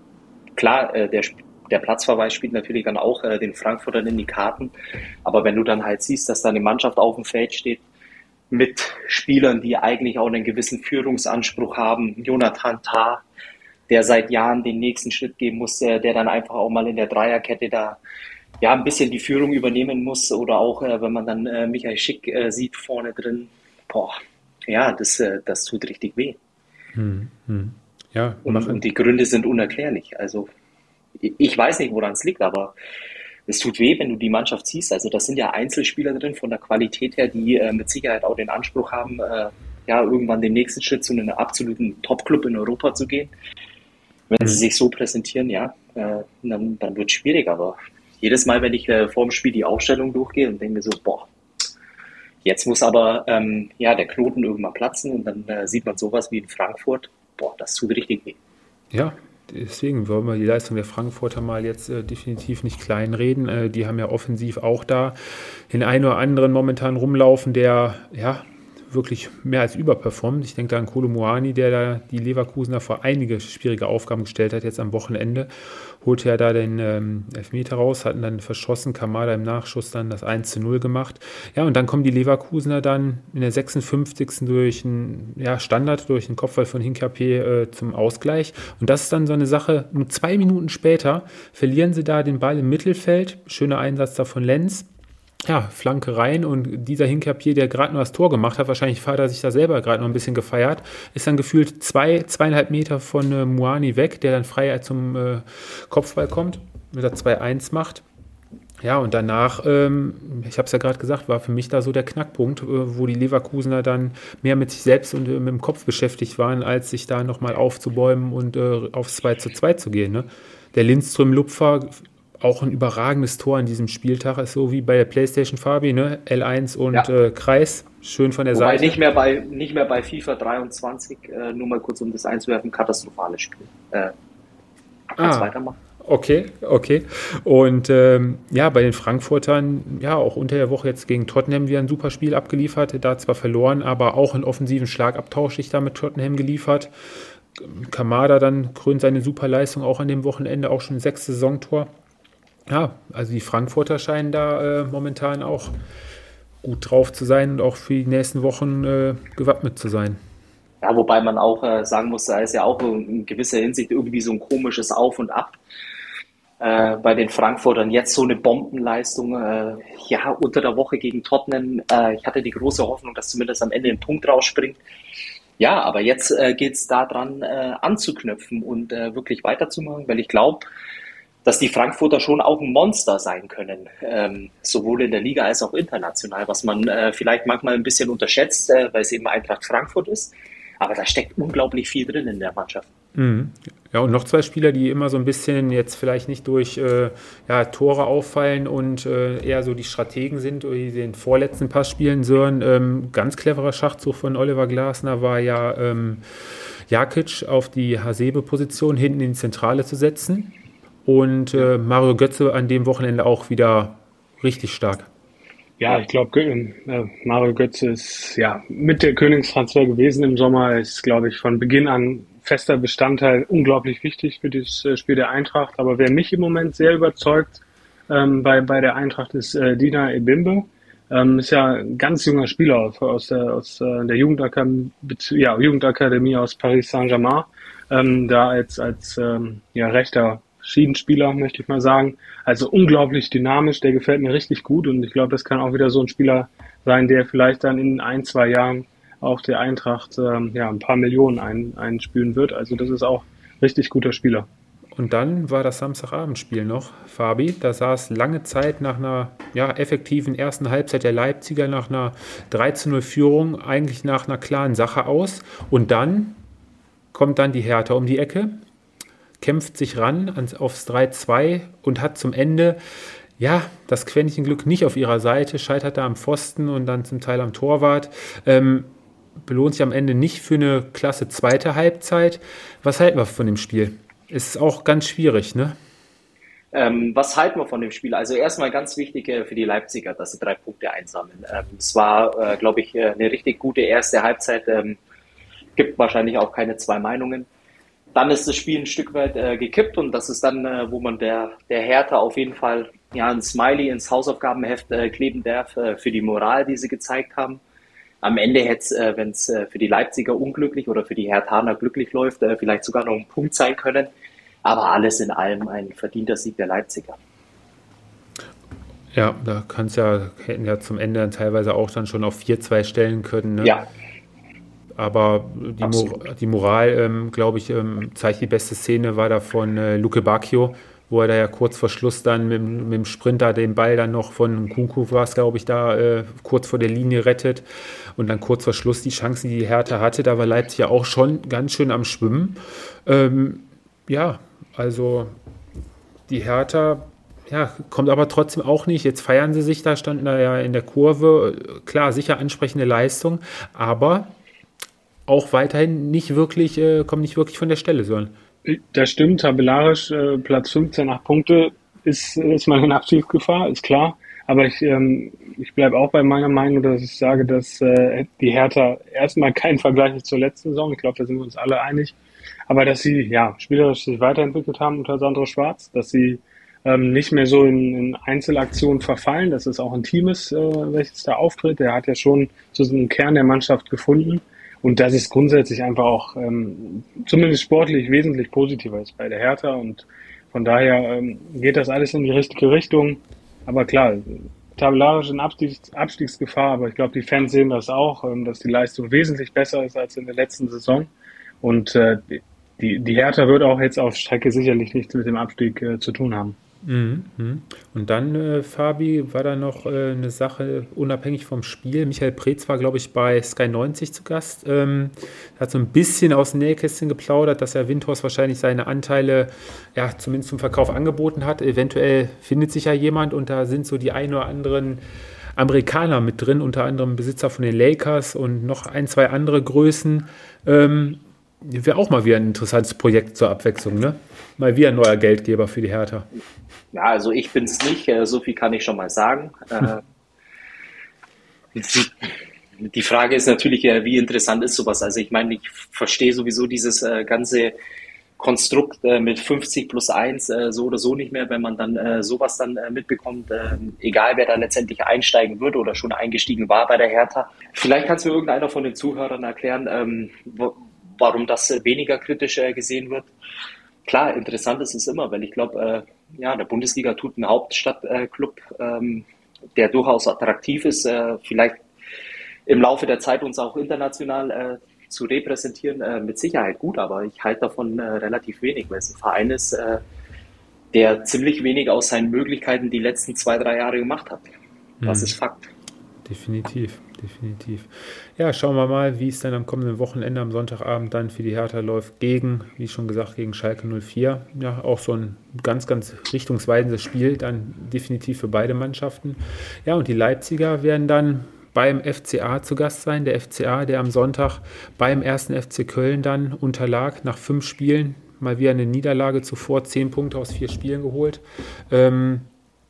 Klar, der, der Platzverweis spielt natürlich dann auch den Frankfurtern in die Karten. Aber wenn du dann halt siehst, dass da eine Mannschaft auf dem Feld steht, mit Spielern, die eigentlich auch einen gewissen Führungsanspruch haben. Jonathan Tah, der seit Jahren den nächsten Schritt gehen muss, der, dann einfach auch mal in der Dreierkette da ja ein bisschen die Führung übernehmen muss. Oder auch, wenn man dann Michael Schick sieht vorne drin, boah, ja, das, äh, das tut richtig weh. Hm, hm. Ja, und, und die Gründe sind unerklärlich. Also ich weiß nicht, woran es liegt, aber es tut weh, wenn du die Mannschaft siehst. Also das sind ja Einzelspieler drin von der Qualität her, die äh, mit Sicherheit auch den Anspruch haben, äh, ja, irgendwann den nächsten Schritt zu einem absoluten Top-Club in Europa zu gehen. Wenn sie sich so präsentieren, ja, äh, dann, dann wird es schwierig. Aber jedes Mal, wenn ich äh, vor dem Spiel die Aufstellung durchgehe und denke so, boah, jetzt muss aber ähm, ja, der Knoten irgendwann platzen und dann äh, sieht man sowas wie in Frankfurt, boah, das tut richtig weh. Ja, deswegen wollen wir die Leistung der Frankfurter mal jetzt äh, definitiv nicht kleinreden. Äh, die haben ja offensiv auch da den einen oder anderen momentan rumlaufen, der ja wirklich mehr als überperformt. Ich denke da an Kolo Moani, der da die Leverkusener vor einige schwierige Aufgaben gestellt hat, jetzt am Wochenende. Holte ja da den ähm, Elfmeter raus, hatten dann verschossen, Kamada im Nachschuss dann das 1 zu 0 gemacht. Ja, und dann kommen die Leverkusener dann in der 56. durch einen ja, Standard, durch einen Kopfball von Hinkape äh, zum Ausgleich. Und das ist dann so eine Sache, nur zwei Minuten später verlieren sie da den Ball im Mittelfeld. Schöner Einsatz da von Lenz ja, Flanke rein und dieser Hinkapier, der gerade nur das Tor gemacht hat, wahrscheinlich hat er sich da selber gerade noch ein bisschen gefeiert, ist dann gefühlt zwei, zweieinhalb Meter von äh, Muani weg, der dann frei zum äh, Kopfball kommt, mit der 2-1 macht. Ja, und danach, ähm, ich habe es ja gerade gesagt, war für mich da so der Knackpunkt, äh, wo die Leverkusener dann mehr mit sich selbst und äh, mit dem Kopf beschäftigt waren, als sich da nochmal aufzubäumen und äh, aufs 2 zu 2 zu gehen. Ne? Der Lindström-Lupfer auch ein überragendes Tor an diesem Spieltag ist, so wie bei der PlayStation Fabi, ne? L1 und ja. äh, Kreis. Schön von der Wobei Seite. Nicht mehr bei, nicht mehr bei FIFA 23, äh, nur mal kurz um das einzuwerfen, katastrophales Spiel. Äh, kannst ah. weitermachen. Okay, okay. Und ähm, ja, bei den Frankfurtern, ja, auch unter der Woche jetzt gegen Tottenham wieder ein super Spiel abgeliefert. Da zwar verloren, aber auch einen offensiven Schlagabtausch sich da mit Tottenham geliefert. Kamada dann krönt seine Superleistung auch an dem Wochenende, auch schon sechs Saisontor. Ja, also die Frankfurter scheinen da äh, momentan auch gut drauf zu sein und auch für die nächsten Wochen äh, gewappnet zu sein. Ja, wobei man auch äh, sagen muss, da ist ja auch in gewisser Hinsicht irgendwie so ein komisches Auf und Ab äh, bei den Frankfurtern. Jetzt so eine Bombenleistung, äh, ja, unter der Woche gegen Tottenham. Äh, ich hatte die große Hoffnung, dass zumindest am Ende ein Punkt rausspringt. Ja, aber jetzt äh, geht es daran, äh, anzuknüpfen und äh, wirklich weiterzumachen, weil ich glaube, dass die Frankfurter schon auch ein Monster sein können, ähm, sowohl in der Liga als auch international, was man äh, vielleicht manchmal ein bisschen unterschätzt, äh, weil es eben Eintracht Frankfurt ist. Aber da steckt unglaublich viel drin in der Mannschaft. Mhm. Ja, und noch zwei Spieler, die immer so ein bisschen jetzt vielleicht nicht durch äh, ja, Tore auffallen und äh, eher so die Strategen sind, die den vorletzten Pass spielen sollen. Ähm, ganz cleverer Schachzug von Oliver Glasner war ja, ähm, Jakic auf die Hasebe-Position hinten in die Zentrale zu setzen. Und äh, Mario Götze an dem Wochenende auch wieder richtig stark. Ja, ich glaube, äh, Mario Götze ist ja mit der Königstransfer gewesen im Sommer. Ist, glaube ich, von Beginn an fester Bestandteil, unglaublich wichtig für das äh, Spiel der Eintracht. Aber wer mich im Moment sehr überzeugt ähm, bei, bei der Eintracht ist äh, Dina Ebimbe. Ähm, ist ja ein ganz junger Spieler aus, der, aus äh, der Jugendakademie, ja, Jugendakademie aus Paris Saint-Germain. Ähm, da als, als ähm, ja, rechter Schiedenspieler, möchte ich mal sagen. Also unglaublich dynamisch, der gefällt mir richtig gut und ich glaube, das kann auch wieder so ein Spieler sein, der vielleicht dann in ein, zwei Jahren auch der Eintracht ähm, ja, ein paar Millionen ein, einspülen wird. Also das ist auch richtig guter Spieler. Und dann war das Samstagabendspiel noch, Fabi. Da sah es lange Zeit nach einer ja, effektiven ersten Halbzeit der Leipziger, nach einer 13-0-Führung, eigentlich nach einer klaren Sache aus. Und dann kommt dann die Hertha um die Ecke, kämpft sich ran ans, aufs 3-2 und hat zum Ende ja, das Quäntchen Glück nicht auf ihrer Seite, scheitert da am Pfosten und dann zum Teil am Torwart. Ähm, belohnt sich am Ende nicht für eine klasse zweite Halbzeit. Was halten wir von dem Spiel? Ist auch ganz schwierig, ne? Ähm, was halten wir von dem Spiel? Also erstmal ganz wichtig äh, für die Leipziger, dass sie drei Punkte einsammeln. Ähm, es war, äh, glaube ich, äh, eine richtig gute erste Halbzeit. Ähm, gibt wahrscheinlich auch keine zwei Meinungen. Dann ist das Spiel ein Stück weit äh, gekippt und das ist dann, äh, wo man der, der Hertha auf jeden Fall ja, ein Smiley ins Hausaufgabenheft äh, kleben darf für die Moral, die sie gezeigt haben am Ende hätte es, äh, wenn es äh, für die Leipziger unglücklich oder für die Herthaner glücklich läuft, äh, vielleicht sogar noch ein Punkt sein können. Aber alles in allem ein verdienter Sieg der Leipziger. Ja, da ja, hätten ja zum Ende dann teilweise auch dann schon auf 4-2 stellen können. Ne? Ja. Aber die, Mor die Moral, ähm, glaube ich, ähm, zeigt die beste Szene, war da von äh, Luke Bacchio, wo er da ja kurz vor Schluss dann mit, mit dem Sprinter den Ball dann noch von Kunku war es, glaube ich, da äh, kurz vor der Linie rettet und dann kurz vor Schluss die Chancen, die die Hertha hatte, da war Leipzig ja auch schon ganz schön am Schwimmen. Ähm, ja, also die Hertha ja, kommt aber trotzdem auch nicht. Jetzt feiern sie sich da, standen da ja in der Kurve. Klar, sicher ansprechende Leistung, aber auch weiterhin nicht wirklich, äh, kommen nicht wirklich von der Stelle, sondern das stimmt, tabellarisch äh, Platz 15, 8 Punkte ist, ist in (laughs) Abstiegsgefahr, ist klar. Aber ich, ähm, ich bleibe auch bei meiner Meinung, dass ich sage, dass äh, die Hertha erstmal kein Vergleich zur letzten Saison. Ich glaube, da sind wir uns alle einig. Aber dass sie ja spielerisch sich weiterentwickelt haben unter Sandro Schwarz, dass sie ähm, nicht mehr so in, in Einzelaktionen verfallen, dass es auch ein Team ist, äh, welches da auftritt. Er hat ja schon so einen Kern der Mannschaft gefunden. Und das ist grundsätzlich einfach auch ähm, zumindest sportlich wesentlich positiver als bei der Hertha. Und von daher ähm, geht das alles in die richtige Richtung. Aber klar, tabellarisch in Abstiegs Abstiegsgefahr, aber ich glaube, die Fans sehen das auch, ähm, dass die Leistung wesentlich besser ist als in der letzten Saison. Und äh, die, die Hertha wird auch jetzt auf Strecke sicherlich nichts mit dem Abstieg äh, zu tun haben. Mhm, mhm. Und dann, äh, Fabi, war da noch äh, eine Sache unabhängig vom Spiel. Michael Preetz war, glaube ich, bei Sky 90 zu Gast. Ähm, hat so ein bisschen aus dem Nähkästchen geplaudert, dass er Windhorst wahrscheinlich seine Anteile ja zumindest zum Verkauf angeboten hat. Eventuell findet sich ja jemand und da sind so die ein oder anderen Amerikaner mit drin, unter anderem Besitzer von den Lakers und noch ein, zwei andere Größen. Ähm, Wäre auch mal wieder ein interessantes Projekt zur Abwechslung, ne? Mal wieder ein neuer Geldgeber für die Hertha. Ja, also ich bin es nicht, äh, so viel kann ich schon mal sagen. (laughs) Hm. Die Frage ist natürlich, wie interessant ist sowas? Also ich meine, ich verstehe sowieso dieses äh, ganze Konstrukt mit 50 plus 1 so oder so nicht mehr, wenn man dann sowas dann mitbekommt, egal wer da letztendlich einsteigen wird oder schon eingestiegen war bei der Hertha. Vielleicht kannst du irgendeiner von den Zuhörern erklären, ähm, warum das weniger kritisch gesehen wird. Klar, interessant ist es immer, weil ich glaube, äh, ja, der Bundesliga tut ein Hauptstadtclub, ähm, der durchaus attraktiv ist, äh, vielleicht im Laufe der Zeit uns auch international äh, zu repräsentieren, äh, mit Sicherheit gut, aber ich halte davon äh, relativ wenig, weil es ein Verein ist, äh, der ziemlich wenig aus seinen Möglichkeiten die letzten zwei, drei Jahre gemacht hat. Das mhm. ist Fakt. Definitiv definitiv. Ja, schauen wir mal, wie es dann am kommenden Wochenende am Sonntagabend dann für die Hertha läuft gegen, wie schon gesagt, gegen Schalke 04. Ja, auch so ein ganz, ganz richtungsweisendes Spiel dann definitiv für beide Mannschaften. Ja, und die Leipziger werden dann beim FCA zu Gast sein. Der FCA, der am Sonntag beim ersten FC Köln dann unterlag nach fünf Spielen. Mal wieder eine Niederlage zuvor, zehn Punkte aus vier Spielen geholt. Ähm,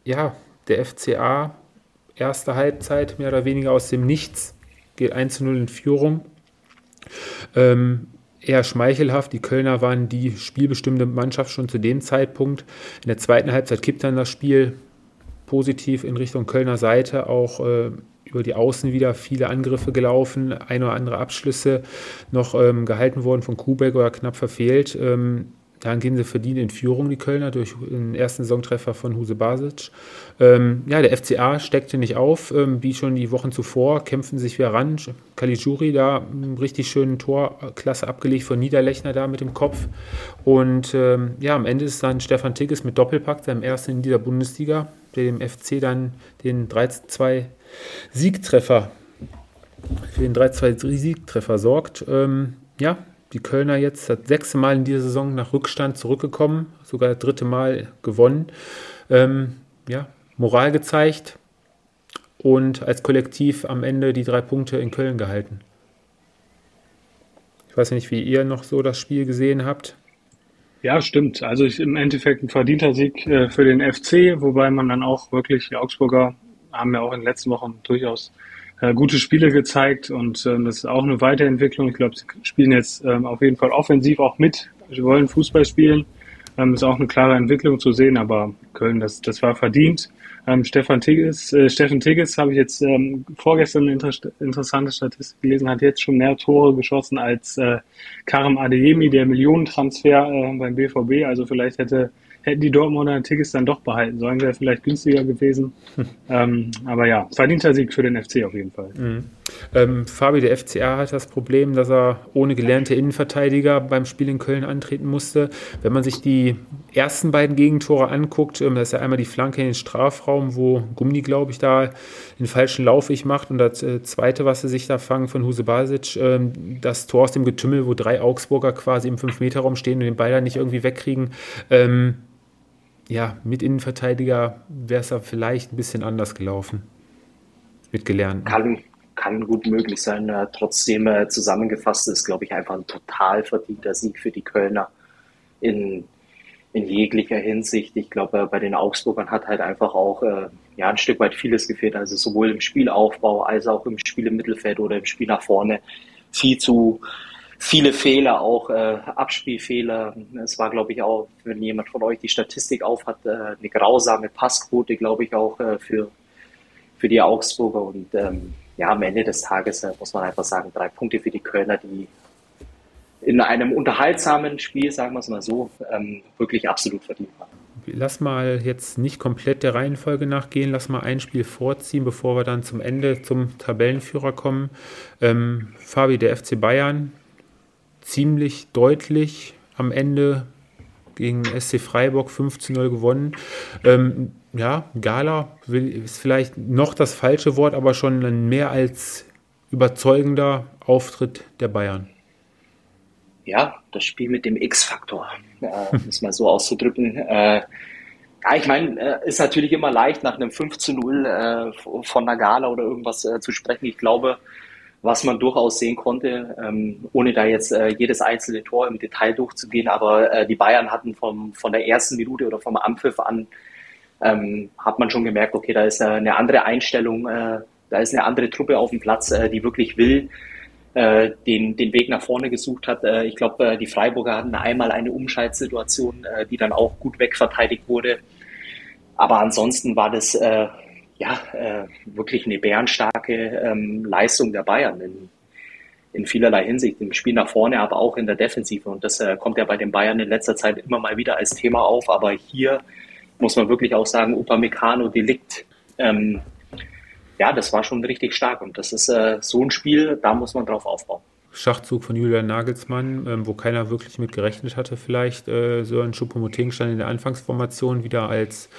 ja, der FCA erste Halbzeit mehr oder weniger aus dem Nichts, geht 1 zu 0 in Führung. Ähm, eher schmeichelhaft. Die Kölner waren die spielbestimmte Mannschaft schon zu dem Zeitpunkt. In der zweiten Halbzeit kippt dann das Spiel positiv in Richtung Kölner Seite, auch äh, über die Außen wieder viele Angriffe gelaufen, ein oder andere Abschlüsse noch ähm, gehalten worden von Kubek oder knapp verfehlt. Ähm, dann gehen sie verdient in Führung, die Kölner, durch den ersten Saisontreffer von Huse Basic. Ähm, ja, der FCA steckte nicht auf, ähm, wie schon die Wochen zuvor, kämpfen sich wieder ran. Caligiuri da einen richtig schönen Torklasse abgelegt von Niederlechner da mit dem Kopf. Und ähm, ja, am Ende ist dann Stefan Tigges mit Doppelpack, seinem ersten in dieser Bundesliga, der dem FC dann den 3-2 Siegtreffer, für den 3-2 Siegtreffer sorgt. Ähm, ja, die Kölner jetzt das sechste Mal in dieser Saison nach Rückstand zurückgekommen, sogar das dritte Mal gewonnen. Ähm, ja, Moral gezeigt und als Kollektiv am Ende die drei Punkte in Köln gehalten. Ich weiß nicht, wie ihr noch so das Spiel gesehen habt. Ja, stimmt. Also ich, im Endeffekt ein verdienter Sieg äh, für den FC, wobei man dann auch wirklich, die Augsburger haben ja auch in den letzten Wochen durchaus äh, gute Spiele gezeigt und ähm, das ist auch eine Weiterentwicklung. Ich glaube, sie spielen jetzt ähm, auf jeden Fall offensiv auch mit. Sie wollen Fußball spielen. Ähm, ist auch eine klare Entwicklung zu sehen, aber Köln, das, das war verdient. Ähm, Stefan Tigges, äh, Steffen Tigges habe ich jetzt ähm, vorgestern eine inter interessante Statistik gelesen, hat jetzt schon mehr Tore geschossen als äh, Karim Adeyemi, der Millionentransfer äh, beim BVB. Also vielleicht hätte hätten die Dortmunder Tickets dann doch behalten sollen, wäre vielleicht günstiger gewesen. ähm, aber ja, verdienter Sieg für den FC auf jeden Fall. Mhm. Ähm, Fabi, der FCA hat das Problem, dass er ohne gelernte Innenverteidiger beim Spiel in Köln antreten musste. Wenn man sich die ersten beiden Gegentore anguckt, ähm, das ist ja einmal die Flanke in den Strafraum, wo Gummi, glaube ich, da den falschen Laufweg macht und das äh, zweite, was sie sich da fangen von Huse Basic, ähm, das Tor aus dem Getümmel, wo drei Augsburger quasi im 5-Meter-Raum stehen und den Ball dann nicht irgendwie wegkriegen. Ähm, ja, mit Innenverteidiger wäre es da vielleicht ein bisschen anders gelaufen. Mit gelernt. Kann, kann gut möglich sein. Äh, trotzdem äh, zusammengefasst ist, glaube ich, einfach ein total verdienter Sieg für die Kölner in, in jeglicher Hinsicht. Ich glaube, äh, bei den Augsburgern hat halt einfach auch äh, ja, ein Stück weit vieles gefehlt. Also sowohl im Spielaufbau als auch im Spiel im Mittelfeld oder im Spiel nach vorne. Viel zu viele Fehler, auch äh, Abspielfehler. Es war, glaube ich, auch, wenn jemand von euch die Statistik aufhat, äh, eine grausame Passquote, glaube ich, auch äh, für, für die Augsburger. Und ähm, ja, am Ende des Tages äh, muss man einfach sagen, drei Punkte für die Kölner, die in einem unterhaltsamen Spiel, sagen wir es mal so, ähm, wirklich absolut verdient waren. Lass mal jetzt nicht komplett der Reihenfolge nachgehen, lass mal ein Spiel vorziehen, bevor wir dann zum Ende zum Tabellenführer kommen. Ähm, Fabi, der FC Bayern, ziemlich deutlich am Ende gegen SC Freiburg 5 zu 0 gewonnen. Ähm, ja, Gala ist vielleicht noch das falsche Wort, aber schon ein mehr als überzeugender Auftritt der Bayern. Ja, das Spiel mit dem X-Faktor, äh, um es mal so auszudrücken. Äh, ja, ich meine, äh, ist natürlich immer leicht, nach einem 5 zu 0 äh, von Nagala oder irgendwas äh, zu sprechen. Ich glaube, was man durchaus sehen konnte, ähm, ohne da jetzt äh, jedes einzelne Tor im Detail durchzugehen, aber äh, die Bayern hatten vom, von der ersten Minute oder vom Anpfiff an, ähm, hat man schon gemerkt, okay, da ist äh, eine andere Einstellung, äh, da ist eine andere Truppe auf dem Platz, äh, die wirklich will, äh, den, den Weg nach vorne gesucht hat. Ich glaube, die Freiburger hatten einmal eine Umschaltsituation, die dann auch gut wegverteidigt wurde. Aber ansonsten war das ja äh, wirklich eine bärenstarke ähm, Leistung der Bayern in, in vielerlei Hinsicht, im Spiel nach vorne, aber auch in der Defensive. Und das äh, kommt ja bei den Bayern in letzter Zeit immer mal wieder als Thema auf. Aber hier muss man wirklich auch sagen, Upamecano, Delikt, ähm, ja, das war schon richtig stark. Und das ist äh, so ein Spiel, da muss man drauf aufbauen. Schachzug von Julian Nagelsmann, ähm, wo keiner wirklich mit gerechnet hatte, vielleicht. Äh, Sören Schuppomoting stand in der Anfangsformation wieder als,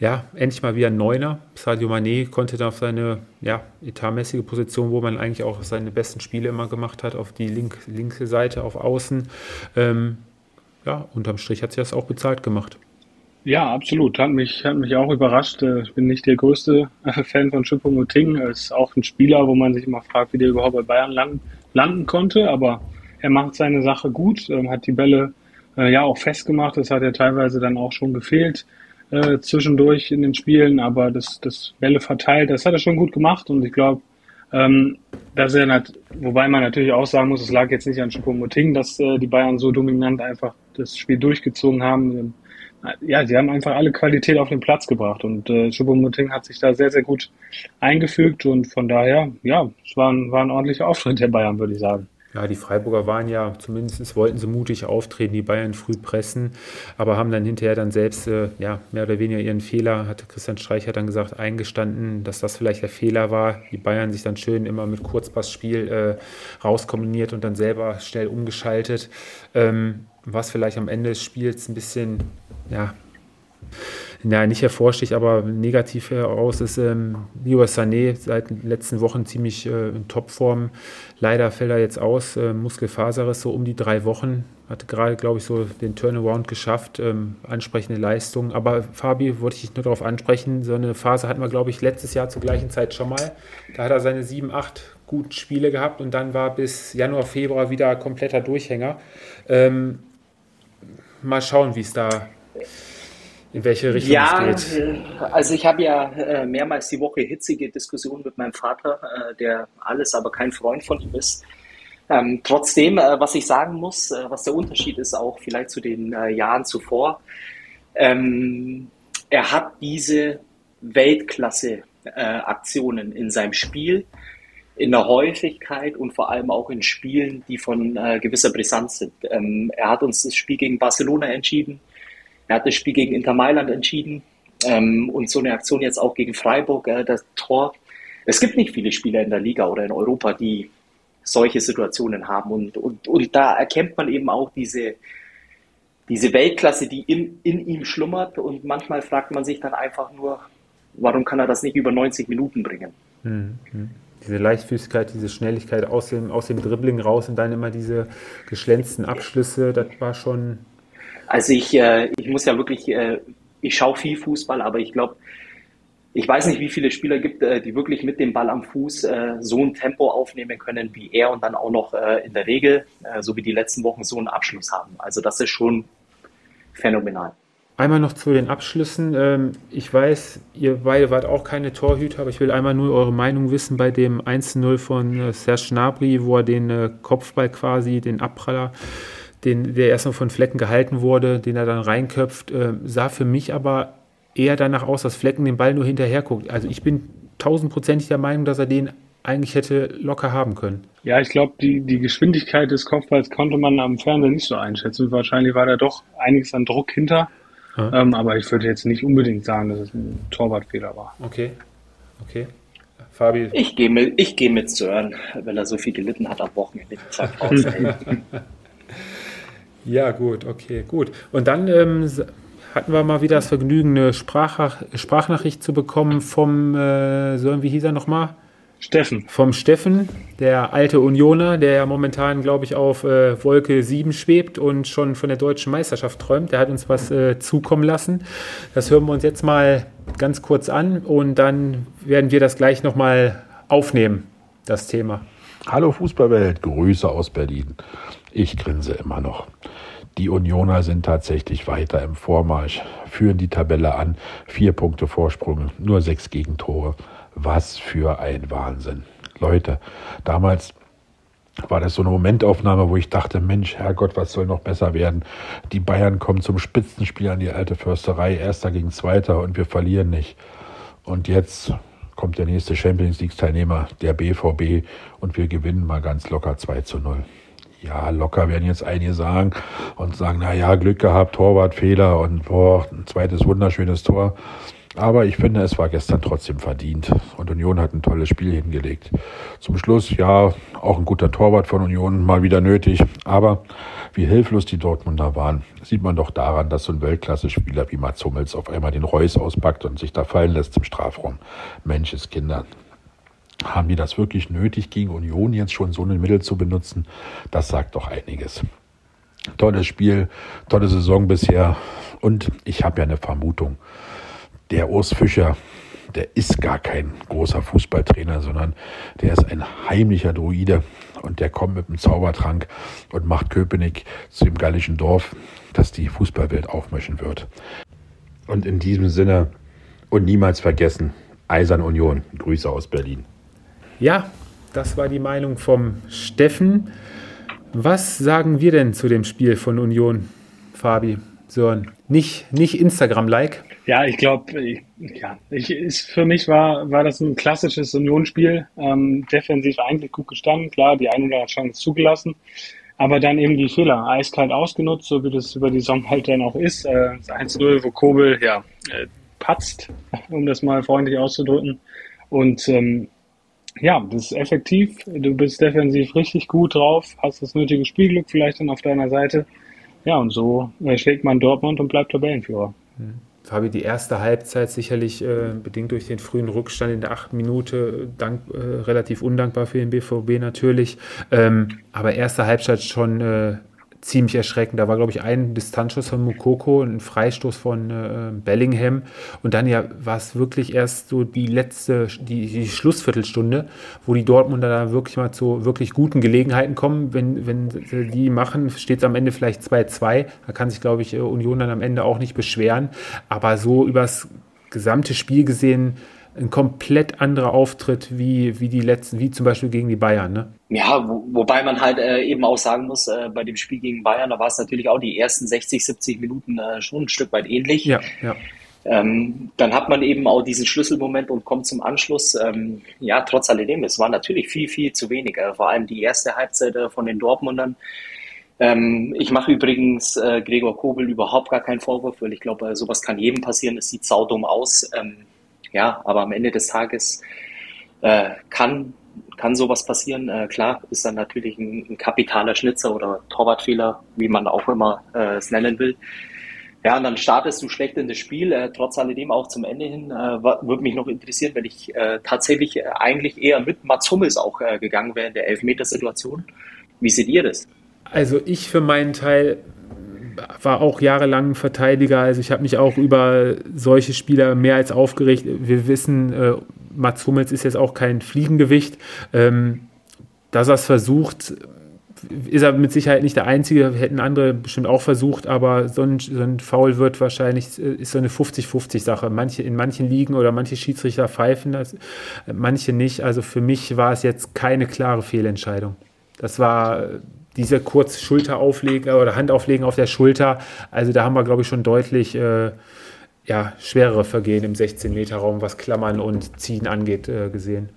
ja, endlich mal wieder Neuner. Sadio Mané konnte dann auf seine, ja, etatmäßige Position, wo man eigentlich auch seine besten Spiele immer gemacht hat, auf die link, linke Seite, auf Außen. Ähm, ja, unterm Strich hat sich das auch bezahlt gemacht. Ja, absolut. Hat mich, hat mich auch überrascht. Äh, ich bin nicht der größte (laughs) Fan von Choupo-Moting. Ist auch ein Spieler, wo man sich immer fragt, wie der überhaupt bei Bayern landen, landen konnte. Aber er macht seine Sache gut, ähm, hat die Bälle äh, ja auch festgemacht. Das hat ja teilweise dann auch schon gefehlt äh, zwischendurch in den Spielen. Aber das, das Bälle verteilt, das hat er schon gut gemacht. Und ich glaube, ähm, dass er, nicht, wobei man natürlich auch sagen muss, es lag jetzt nicht an Choupo-Moting, dass äh, die Bayern so dominant einfach das Spiel durchgezogen haben ja, sie haben einfach alle Qualität auf den Platz gebracht und äh, Choupo-Moting hat sich da sehr, sehr gut eingefügt und von daher, ja, es war ein, war ein ordentlicher Auftritt der Bayern, würde ich sagen. Ja, die Freiburger waren ja, zumindest wollten sie mutig auftreten, die Bayern früh pressen, aber haben dann hinterher dann selbst, äh, ja, mehr oder weniger ihren Fehler, hatte Christian Streich hat dann gesagt, eingestanden, dass das vielleicht der Fehler war. Die Bayern sich dann schön immer mit Kurzpassspiel äh, rauskombiniert und dann selber schnell umgeschaltet. Ähm, was vielleicht am Ende des Spiels ein bisschen ja, ja, nicht hervorsticht, aber negativ heraus ist ähm, Leo Sané seit den letzten Wochen ziemlich äh, in Topform. Leider fällt er jetzt aus, äh, Muskelfaserriss so um die drei Wochen. Hatte gerade, glaube ich, so den Turnaround geschafft, ähm, ansprechende Leistung. Aber Fabi, wollte ich dich nur darauf ansprechen, so eine Phase hatten wir, glaube ich, letztes Jahr zur gleichen Zeit schon mal. Da hat er seine sieben, acht guten Spiele gehabt und dann war bis Januar, Februar wieder kompletter Durchhänger. Ähm, mal schauen, wie es da in welche Richtung ja, es geht. Äh, also ich habe ja äh, mehrmals die Woche hitzige Diskussionen mit meinem Vater, äh, der alles, aber kein Freund von ihm ist. Ähm, trotzdem, äh, was ich sagen muss, äh, was der Unterschied ist, auch vielleicht zu den äh, Jahren zuvor, ähm, er hat diese Weltklasse-Aktionen in seinem Spiel, in der Häufigkeit und vor allem auch in Spielen, die von gewisser Brisanz sind. Ähm, er hat uns das Spiel gegen Barcelona entschieden er hat das Spiel gegen Inter Mailand entschieden ähm, und so eine Aktion jetzt auch gegen Freiburg, äh, das Tor. Es gibt nicht viele Spieler in der Liga oder in Europa, die solche Situationen haben und, und, und da erkennt man eben auch diese, diese Weltklasse, die in, in ihm schlummert und manchmal fragt man sich dann einfach nur, warum kann er das nicht über 90 Minuten bringen? Mhm. Diese Leichtfüßigkeit, diese Schnelligkeit aus dem, aus dem Dribbling raus und dann immer diese geschlänzten Abschlüsse, das war schon also ich, äh, ich muss ja wirklich, äh, ich schaue viel Fußball, aber ich glaube, ich weiß nicht, wie viele Spieler gibt, äh, die wirklich mit dem Ball am Fuß äh, so ein Tempo aufnehmen können wie er und dann auch noch äh, in der Regel, äh, so wie die letzten Wochen, so einen Abschluss haben. Also das ist schon phänomenal. Einmal noch zu den Abschlüssen. Ähm, ich weiß, ihr beide wart auch keine Torhüter, aber ich will einmal nur eure Meinung wissen bei dem 1-0 von äh, Serge Gnabry, wo er den äh, Kopfball quasi, den Abpraller den, der erstmal von Flecken gehalten wurde, den er dann reinköpft, äh, sah für mich aber eher danach aus, dass Flecken den Ball nur hinterher guckt. Also ich bin tausendprozentig der Meinung, dass er den eigentlich hätte locker haben können. Ja, ich glaube, die, die Geschwindigkeit des Kopfballs konnte man am Fernseher nicht so einschätzen. Wahrscheinlich war da doch einiges an Druck hinter. Ja. Ähm, aber ich würde jetzt nicht unbedingt sagen, dass es ein Torwartfehler war. Okay, okay. Fabi? Ich gehe mit, ich geh mit Sören, weil er so viel gelitten hat am Wochenende. (laughs) (laughs) Ja, gut, okay, gut. Und dann ähm, hatten wir mal wieder das Vergnügen, eine Sprach Sprachnachricht zu bekommen vom, äh, so, wie hieß er nochmal? Steffen. Vom Steffen, der alte Unioner, der ja momentan, glaube ich, auf äh, Wolke 7 schwebt und schon von der deutschen Meisterschaft träumt. Der hat uns was äh, zukommen lassen. Das hören wir uns jetzt mal ganz kurz an und dann werden wir das gleich nochmal aufnehmen, das Thema. Hallo Fußballwelt, Grüße aus Berlin. Ich grinse immer noch. Die Unioner sind tatsächlich weiter im Vormarsch, führen die Tabelle an, vier Punkte Vorsprung, nur sechs Gegentore. Was für ein Wahnsinn. Leute, damals war das so eine Momentaufnahme, wo ich dachte, Mensch, Herrgott, was soll noch besser werden? Die Bayern kommen zum Spitzenspiel an die alte Försterei, erster gegen zweiter und wir verlieren nicht. Und jetzt kommt der nächste Champions League-Teilnehmer, der BVB, und wir gewinnen mal ganz locker 2 zu 0. Ja, locker werden jetzt einige sagen und sagen, na ja, Glück gehabt, Torwartfehler und boah, ein zweites wunderschönes Tor. Aber ich finde, es war gestern trotzdem verdient. Und Union hat ein tolles Spiel hingelegt. Zum Schluss, ja, auch ein guter Torwart von Union, mal wieder nötig. Aber wie hilflos die Dortmunder waren, sieht man doch daran, dass so ein Weltklasse-Spieler wie Mats Hummels auf einmal den Reus auspackt und sich da fallen lässt im Strafraum. Menscheskinder. Haben die das wirklich nötig, gegen Union jetzt schon so ein Mittel zu benutzen? Das sagt doch einiges. Tolles Spiel, tolle Saison bisher. Und ich habe ja eine Vermutung der Urs Fischer, der ist gar kein großer Fußballtrainer, sondern der ist ein heimlicher Druide und der kommt mit dem Zaubertrank und macht Köpenick zu dem gallischen Dorf, das die Fußballwelt aufmischen wird. Und in diesem Sinne und niemals vergessen, Eisern Union, Grüße aus Berlin. Ja, das war die Meinung vom Steffen. Was sagen wir denn zu dem Spiel von Union, Fabi? Sören? Nicht, nicht Instagram-like? Ja, ich glaube, ja, ich, ist, für mich war, war das ein klassisches Unionsspiel. Ähm, defensiv eigentlich gut gestanden, klar, die eine oder andere Chance zugelassen. Aber dann eben die Fehler eiskalt ausgenutzt, so wie das über die Saison halt dann auch ist. Äh, 1-0, wo Kobel, ja, äh, patzt, um das mal freundlich auszudrücken. Und ähm, ja, das ist effektiv. Du bist defensiv richtig gut drauf, hast das nötige Spielglück vielleicht dann auf deiner Seite. Ja, und so äh, schlägt man Dortmund und bleibt Tabellenführer. Mhm. Fabi, die erste Halbzeit sicherlich äh, bedingt durch den frühen Rückstand in der achten Minute dank, äh, relativ undankbar für den BVB natürlich. Ähm, aber erste Halbzeit schon äh, ziemlich erschreckend. Da war, glaube ich, ein Distanzschuss von Mukoko, ein Freistoß von äh, Bellingham. Und dann ja war es wirklich erst so die letzte, die, die, Schlussviertelstunde, wo die Dortmunder da wirklich mal zu wirklich guten Gelegenheiten kommen. Wenn, wenn die machen, steht es am Ende vielleicht 2-2. Da kann sich, glaube ich, äh, Union dann am Ende auch nicht beschweren. Aber so übers gesamte Spiel gesehen, ein komplett anderer Auftritt wie, wie die letzten, wie zum Beispiel gegen die Bayern, ne? Ja, wo, wobei man halt äh, eben auch sagen muss, äh, bei dem Spiel gegen Bayern, da war es natürlich auch die ersten 60, 70 Minuten äh, schon ein Stück weit ähnlich. Ja, ja. Ähm, dann hat man eben auch diesen Schlüsselmoment und kommt zum Anschluss. Ähm, ja, trotz alledem, es war natürlich viel, viel zu wenig. Äh, vor allem die erste Halbzeit äh, von den Dortmundern. Ähm, ich mache übrigens äh, Gregor Kobel überhaupt gar keinen Vorwurf, weil ich glaube, äh, sowas kann jedem passieren. Es sieht saudumm aus. Ähm, ja, aber am Ende des Tages äh, kann, kann sowas passieren. Äh, klar, ist dann natürlich ein, ein, kapitaler Schnitzer oder Torwartfehler, wie man auch immer äh, es nennen will. Ja, und dann startest du schlecht in das Spiel, äh, trotz alledem auch zum Ende hin. Äh, würde mich noch interessieren, wenn ich äh, tatsächlich äh, eigentlich eher mit Mats Hummels auch äh, gegangen wäre in der Elfmetersituation. Wie seht ihr das? Also ich für meinen Teil war auch jahrelang Verteidiger, also ich habe mich auch über solche Spieler mehr als aufgeregt. Wir wissen, äh, Mats Hummels ist jetzt auch kein Fliegengewicht. Ähm, dass er es versucht, ist er mit Sicherheit nicht der Einzige, hätten andere bestimmt auch versucht, aber so ein, so ein Foul wird wahrscheinlich, äh, ist so eine 50-50-Sache. Manche, in manchen Ligen oder manche Schiedsrichter pfeifen das, manche nicht. Also für mich war es jetzt keine klare Fehlentscheidung. Das war diese kurz Schulterauflegen oder Handauflegen auf der Schulter, also da haben wir, glaube ich, schon deutlich äh, ja, schwerere Vergehen im 16-Meter-Raum, was Klammern und Ziehen angeht, äh, gesehen.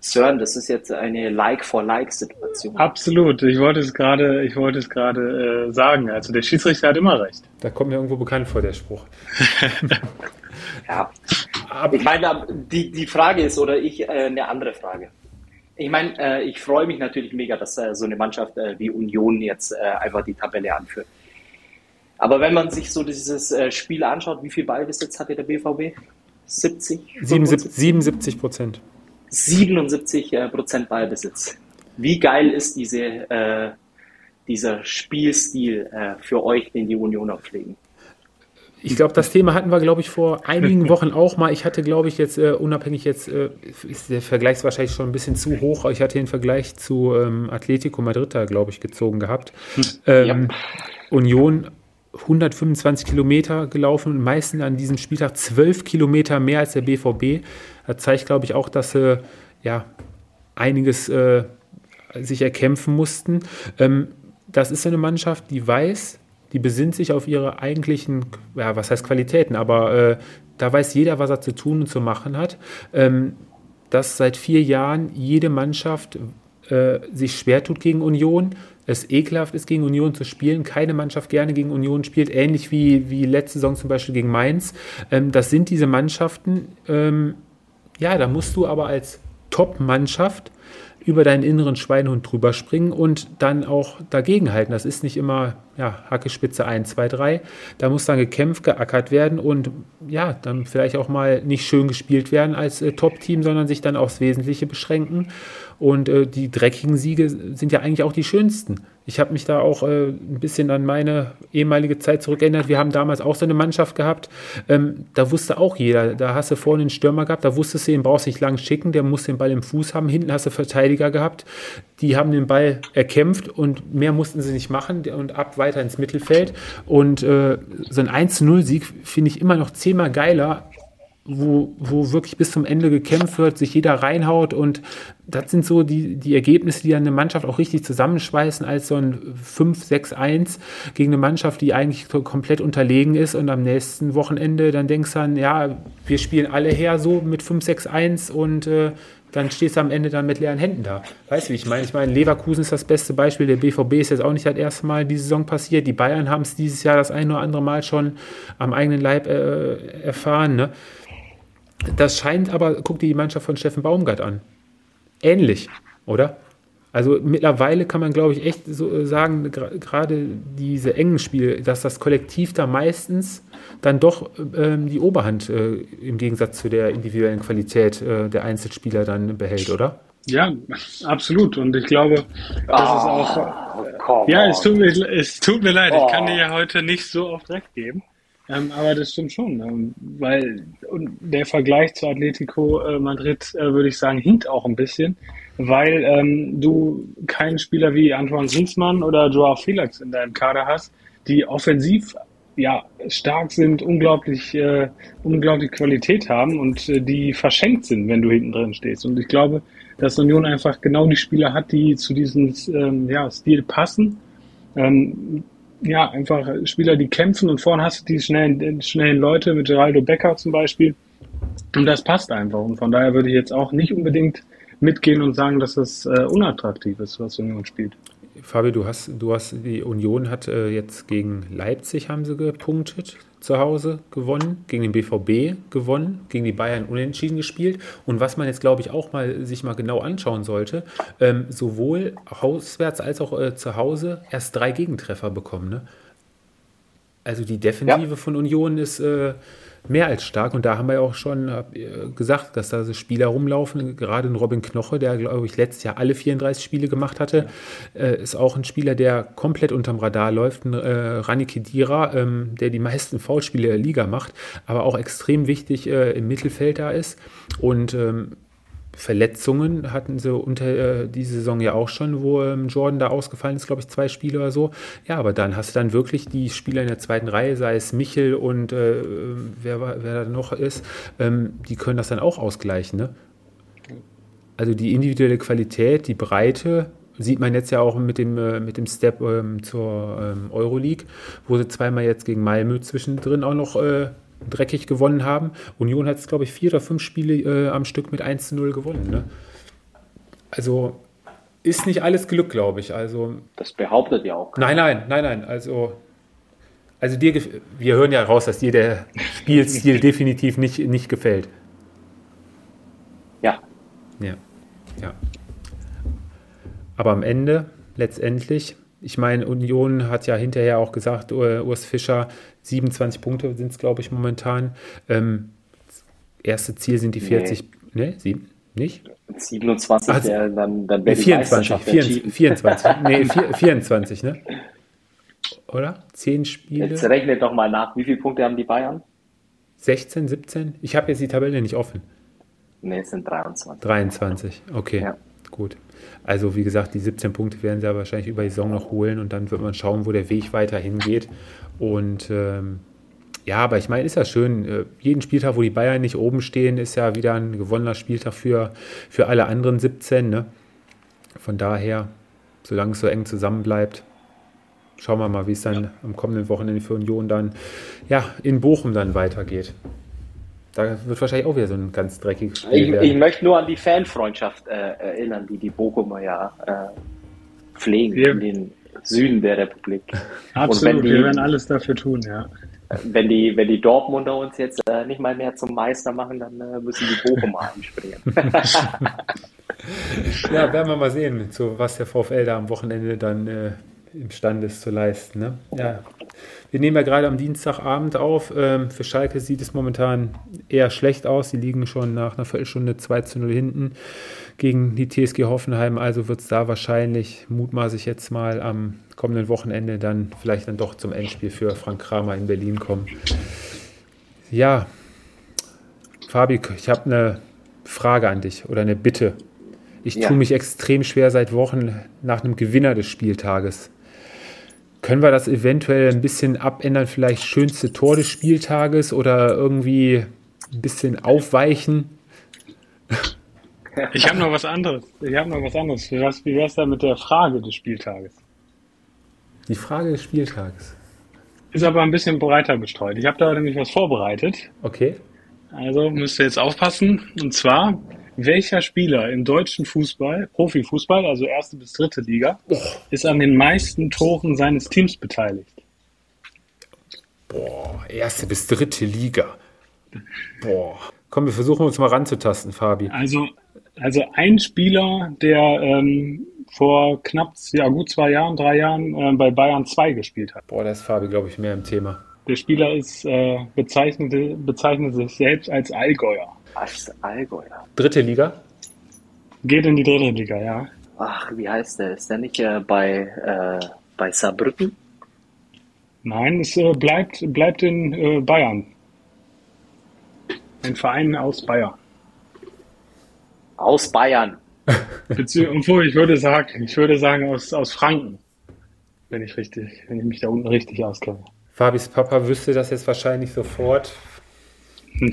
Sören, das ist jetzt eine Like-for-Like-Situation. Absolut. Ich wollte es gerade, ich wollte es gerade äh, sagen. Also der Schiedsrichter hat immer recht. Da kommt mir irgendwo bekannt vor der Spruch. (laughs) ja. Ich meine, die, die Frage ist, oder ich, äh, eine andere Frage. Ich meine, äh, ich freue mich natürlich mega, dass äh, so eine Mannschaft äh, wie Union jetzt äh, einfach die Tabelle anführt. Aber wenn man sich so dieses äh, Spiel anschaut, wie viel Ballbesitz hatte der BVB? 70? 77, 77 Prozent. 77 äh, Prozent Ballbesitz. Wie geil ist diese, dieser Spielstil für euch, den die Unioner pflegen? Ich glaube, das Thema hatten wir, glaube ich, vor einigen Wochen auch mal. Ich hatte, glaube ich, jetzt äh, unabhängig jetzt, äh, ist der Vergleich wahrscheinlich schon ein bisschen zu hoch, aber ich hatte den Vergleich zu ähm, Atletico Madrid da, glaube ich, gezogen gehabt. Hm. Ähm, ja. Union 125 Kilometer gelaufen und meistens an diesem Spieltag 12 Kilometer mehr als der BVB. Das zeigt, glaube ich, auch, dass sie äh, ja, einiges äh, sich erkämpfen mussten. Ähm, das ist eine Mannschaft, die weiß, die besinnt sich auf ihre eigentlichen, ja, was heißt Qualitäten, aber äh, da weiß jeder, was er zu tun und zu machen hat. Ähm, dass seit vier Jahren jede Mannschaft äh, sich schwer tut gegen Union, es ekelhaft ist, gegen Union zu spielen, keine Mannschaft gerne gegen Union spielt, ähnlich wie, wie letzte Saison zum Beispiel gegen Mainz. Ähm, das sind diese Mannschaften, ähm, ja, da musst du aber als Top-Mannschaft über deinen inneren Schweinehund drüber springen und dann auch dagegenhalten. Das ist nicht immer ja, Hacke Spitze 1, 2, 3. Da muss dann gekämpft, geackert werden und ja, dann vielleicht auch mal nicht schön gespielt werden als äh, Top-Team, sondern sich dann aufs Wesentliche beschränken. Und äh, die dreckigen Siege sind ja eigentlich auch die schönsten. Ich habe mich da auch äh, ein bisschen an meine ehemalige Zeit zurückerinnert. Wir haben damals auch so eine Mannschaft gehabt. Ähm, da wusste auch jeder, da hast du vorne einen Stürmer gehabt, da wusstest du, den brauchst du nicht lang schicken, der muss den Ball im Fuß haben. Hinten hast du Verteidiger gehabt, die haben den Ball erkämpft und mehr mussten sie nicht machen und ab weiter ins Mittelfeld. Und äh, so ein 1-0-Sieg finde ich immer noch zehnmal geiler wo, wo wirklich bis zum Ende gekämpft wird, sich jeder reinhaut und das sind so die, die Ergebnisse, die dann eine Mannschaft auch richtig zusammenschweißen als so ein 5-6-1 gegen eine Mannschaft, die eigentlich komplett unterlegen ist und am nächsten Wochenende dann denkst du dann, ja, wir spielen alle her so mit 5-6-1 und äh, dann stehst du am Ende dann mit leeren Händen da. Weißt du, wie ich meine? Ich meine, Leverkusen ist das beste Beispiel. Der BVB ist jetzt auch nicht das erste Mal die Saison passiert. Die Bayern haben es dieses Jahr das ein oder andere Mal schon am eigenen Leib äh, erfahren. Ne? Das scheint aber, guck dir die Mannschaft von Steffen Baumgart an. Ähnlich, oder? Also mittlerweile kann man, glaube ich, echt so äh, sagen, gerade diese engen Spiele, dass das Kollektiv da meistens dann doch ähm, die Oberhand äh, im Gegensatz zu der individuellen Qualität äh, der Einzelspieler dann behält, oder? Ja, absolut. Und ich glaube, das oh, ist auch. ja, es tut, mir, es tut mir leid, oh. ich kann dir ja heute nicht so oft recht geben. Ähm, aber das stimmt schon, ähm, weil der Vergleich zu Atletico äh, Madrid, äh, würde ich sagen, hinkt auch ein bisschen, weil ähm, du keinen Spieler wie Antoine Griezmann oder Joao Felix in deinem Kader hast, die offensiv ja stark sind, unglaublich, äh, unglaublich Qualität haben und äh, die verschenkt sind, wenn du hinten drin stehst. Und ich glaube, dass Union einfach genau die Spieler hat, die zu diesem ähm, ja, Stil passen. Ähm, ja, einfach Spieler, die kämpfen und vorne hast du die schnellen, schnellen Leute mit Geraldo Becker zum Beispiel. Und das passt einfach. Und von daher würde ich jetzt auch nicht unbedingt mitgehen und sagen, dass das äh, unattraktiv ist, was Union spielt. Fabio, du hast, du hast, die Union hat äh, jetzt gegen Leipzig haben sie gepunktet, zu Hause gewonnen, gegen den BVB gewonnen, gegen die Bayern unentschieden gespielt. Und was man jetzt, glaube ich, auch mal sich mal genau anschauen sollte, ähm, sowohl auswärts als auch äh, zu Hause erst drei Gegentreffer bekommen. Ne? Also die Defensive ja. von Union ist äh, mehr als stark. Und da haben wir ja auch schon gesagt, dass da so Spieler rumlaufen. Gerade ein Robin Knoche, der, glaube ich, letztes Jahr alle 34 Spiele gemacht hatte, äh, ist auch ein Spieler, der komplett unterm Radar läuft. Ein äh, Rani Kedira, ähm, der die meisten Foulspiele der Liga macht, aber auch extrem wichtig äh, im Mittelfeld da ist. Und ähm, Verletzungen hatten sie unter äh, die Saison ja auch schon, wo ähm, Jordan da ausgefallen ist, glaube ich, zwei Spiele oder so. Ja, aber dann hast du dann wirklich die Spieler in der zweiten Reihe, sei es Michel und äh, wer, wer da noch ist, ähm, die können das dann auch ausgleichen. Ne? Also die individuelle Qualität, die Breite, sieht man jetzt ja auch mit dem, äh, mit dem Step ähm, zur ähm, Euroleague, wo sie zweimal jetzt gegen Malmö zwischendrin auch noch äh, dreckig gewonnen haben. Union hat es, glaube ich, vier oder fünf Spiele äh, am Stück mit 1 zu 0 gewonnen. Ne? Also ist nicht alles Glück, glaube ich. Also, das behauptet ja auch. Nein, nein, nein, nein. Also, also dir, wir hören ja raus, dass dir der Spielstil (laughs) definitiv nicht, nicht gefällt. Ja. Ja. Ja. Aber am Ende, letztendlich, ich meine, Union hat ja hinterher auch gesagt, Urs Fischer, 27 Punkte sind es, glaube ich, momentan. Ähm, erste Ziel sind die 40, nee, ne, sieben, nicht? 27 also, wäre dann, dann wäre 24, 24, 24, nee, 24, (laughs) ne? Oder? Zehn Spiele. Jetzt rechnet doch mal nach, wie viele Punkte haben die Bayern? 16, 17? Ich habe jetzt die Tabelle nicht offen. Ne, es sind 23. 23, okay. Ja. Gut. Also wie gesagt, die 17 Punkte werden sie ja wahrscheinlich über die Saison noch holen und dann wird man schauen, wo der Weg weiterhin geht. Und ähm, ja, aber ich meine, ist ja schön. Äh, jeden Spieltag, wo die Bayern nicht oben stehen, ist ja wieder ein gewonnener Spieltag für, für alle anderen 17. Ne? Von daher, solange es so eng zusammen bleibt, schauen wir mal, wie es dann ja. am kommenden Wochenende für Union dann ja, in Bochum dann weitergeht. Da wird wahrscheinlich auch wieder so ein ganz dreckiges Spiel ich, werden. Ich möchte nur an die Fanfreundschaft äh, erinnern, die die Bochumer ja äh, pflegen wir, in den Süden der Republik. (laughs) Absolut, die, wir werden alles dafür tun, ja. Wenn die, wenn die Dortmunder uns jetzt äh, nicht mal mehr zum Meister machen, dann äh, müssen die Bochumer einspringen. (laughs) ja, werden wir mal sehen, so, was der VfL da am Wochenende dann äh, imstande ist zu leisten. Ne? Ja. Wir nehmen ja gerade am Dienstagabend auf. Ähm, für Schalke sieht es momentan eher schlecht aus. Sie liegen schon nach einer Viertelstunde 2 zu 0 hinten gegen die TSG Hoffenheim. Also wird es da wahrscheinlich, mutmaße ich jetzt mal, am kommenden Wochenende dann vielleicht dann doch zum Endspiel für Frank Kramer in Berlin kommen. Ja, Fabi, ich habe eine Frage an dich oder eine Bitte. Ich ja. tue mich extrem schwer seit Wochen nach einem Gewinner des Spieltages. Können wir das eventuell ein bisschen abändern? Vielleicht schönste Tor des Spieltages oder irgendwie ein bisschen aufweichen? Ich habe noch was anderes. Ich habe noch was anderes. Wie wäre es da mit der Frage des Spieltages? Die Frage des Spieltages. Ist aber ein bisschen breiter gestreut. Ich habe da nämlich was vorbereitet. Okay. Also müsst ihr jetzt aufpassen. Und zwar, welcher Spieler im deutschen Fußball, Profifußball, also erste bis dritte Liga, oh. ist an den meisten Toren seines Teams beteiligt? Boah, erste bis dritte Liga. Boah. Komm, wir versuchen uns mal ranzutasten, Fabi. Also, also ein Spieler, der ähm, vor knapp, ja gut zwei Jahren, drei Jahren äh, bei Bayern 2 gespielt hat. Boah, da ist Fabi, glaube ich, mehr im Thema. Der Spieler ist, äh, bezeichnet, bezeichnet sich selbst als Allgäuer. Was? Allgäuer? Dritte Liga? Geht in die dritte Liga, ja. Ach, wie heißt der? Ist der nicht äh, bei, äh, bei Saarbrücken? Nein, es äh, bleibt, bleibt in äh, Bayern. Ein Verein aus Bayern. Aus Bayern. Obwohl, ich würde sagen, ich würde sagen aus, aus Franken. Wenn ich richtig, wenn ich mich da unten richtig auskenne. Fabis Papa wüsste das jetzt wahrscheinlich sofort. (laughs)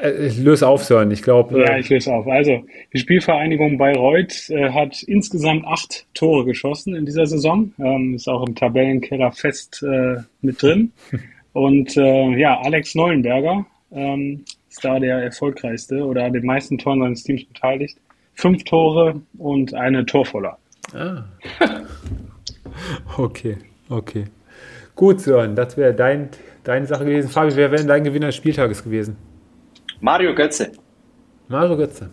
Äh, ich löse auf, Sören, ich glaube. Ja, äh, ich löse auf. Also, die Spielvereinigung Bayreuth äh, hat insgesamt acht Tore geschossen in dieser Saison. Ähm, ist auch im Tabellenkeller fest äh, mit drin. (laughs) Und äh, ja, Alex Neuenberger ähm, ist da der erfolgreichste oder an den meisten Toren seines Teams beteiligt. Fünf Tore und eine Torvorlage. Ah. (laughs) okay, okay. Gut, Sören, das wäre dein, deine Sache gewesen. Fabi, wer wäre dein Gewinner des Spieltages gewesen? Mario Götze. Mario Götze.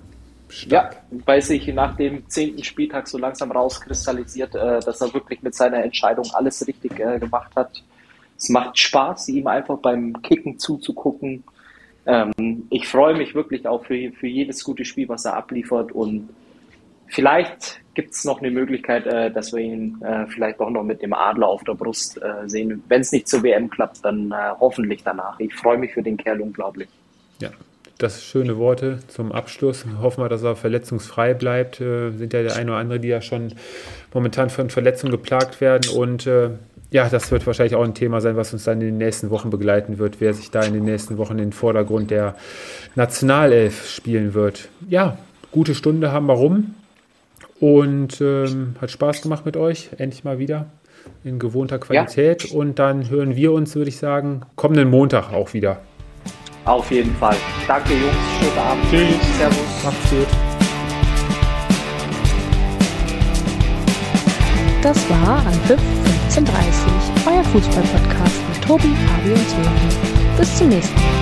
Stark. Ja, weil sich nach dem zehnten Spieltag so langsam rauskristallisiert, äh, dass er wirklich mit seiner Entscheidung alles richtig äh, gemacht hat. Es macht Spaß, ihm einfach beim Kicken zuzugucken. Ähm, ich freue mich wirklich auch für, für jedes gute Spiel, was er abliefert. Und vielleicht gibt es noch eine Möglichkeit, äh, dass wir ihn äh, vielleicht auch noch mit dem Adler auf der Brust äh, sehen. Wenn es nicht zur WM klappt, dann äh, hoffentlich danach. Ich freue mich für den Kerl unglaublich. Ja, das schöne Worte zum Abschluss. Hoffen wir, dass er verletzungsfrei bleibt. Äh, sind ja der eine oder andere, die ja schon momentan von Verletzungen geplagt werden. Und äh, ja, das wird wahrscheinlich auch ein Thema sein, was uns dann in den nächsten Wochen begleiten wird, wer sich da in den nächsten Wochen in den Vordergrund der Nationalelf spielen wird. Ja, gute Stunde haben wir rum und ähm, hat Spaß gemacht mit euch, endlich mal wieder in gewohnter Qualität. Ja. Und dann hören wir uns, würde ich sagen, kommenden Montag auch wieder. Auf jeden Fall. Danke, Jungs. Schönen Abend. Tschüss. Servus. Macht's gut. Das war Anpfiff 1530, euer Fußball-Podcast mit Tobi, Fabi und Sören. Bis zum nächsten Mal.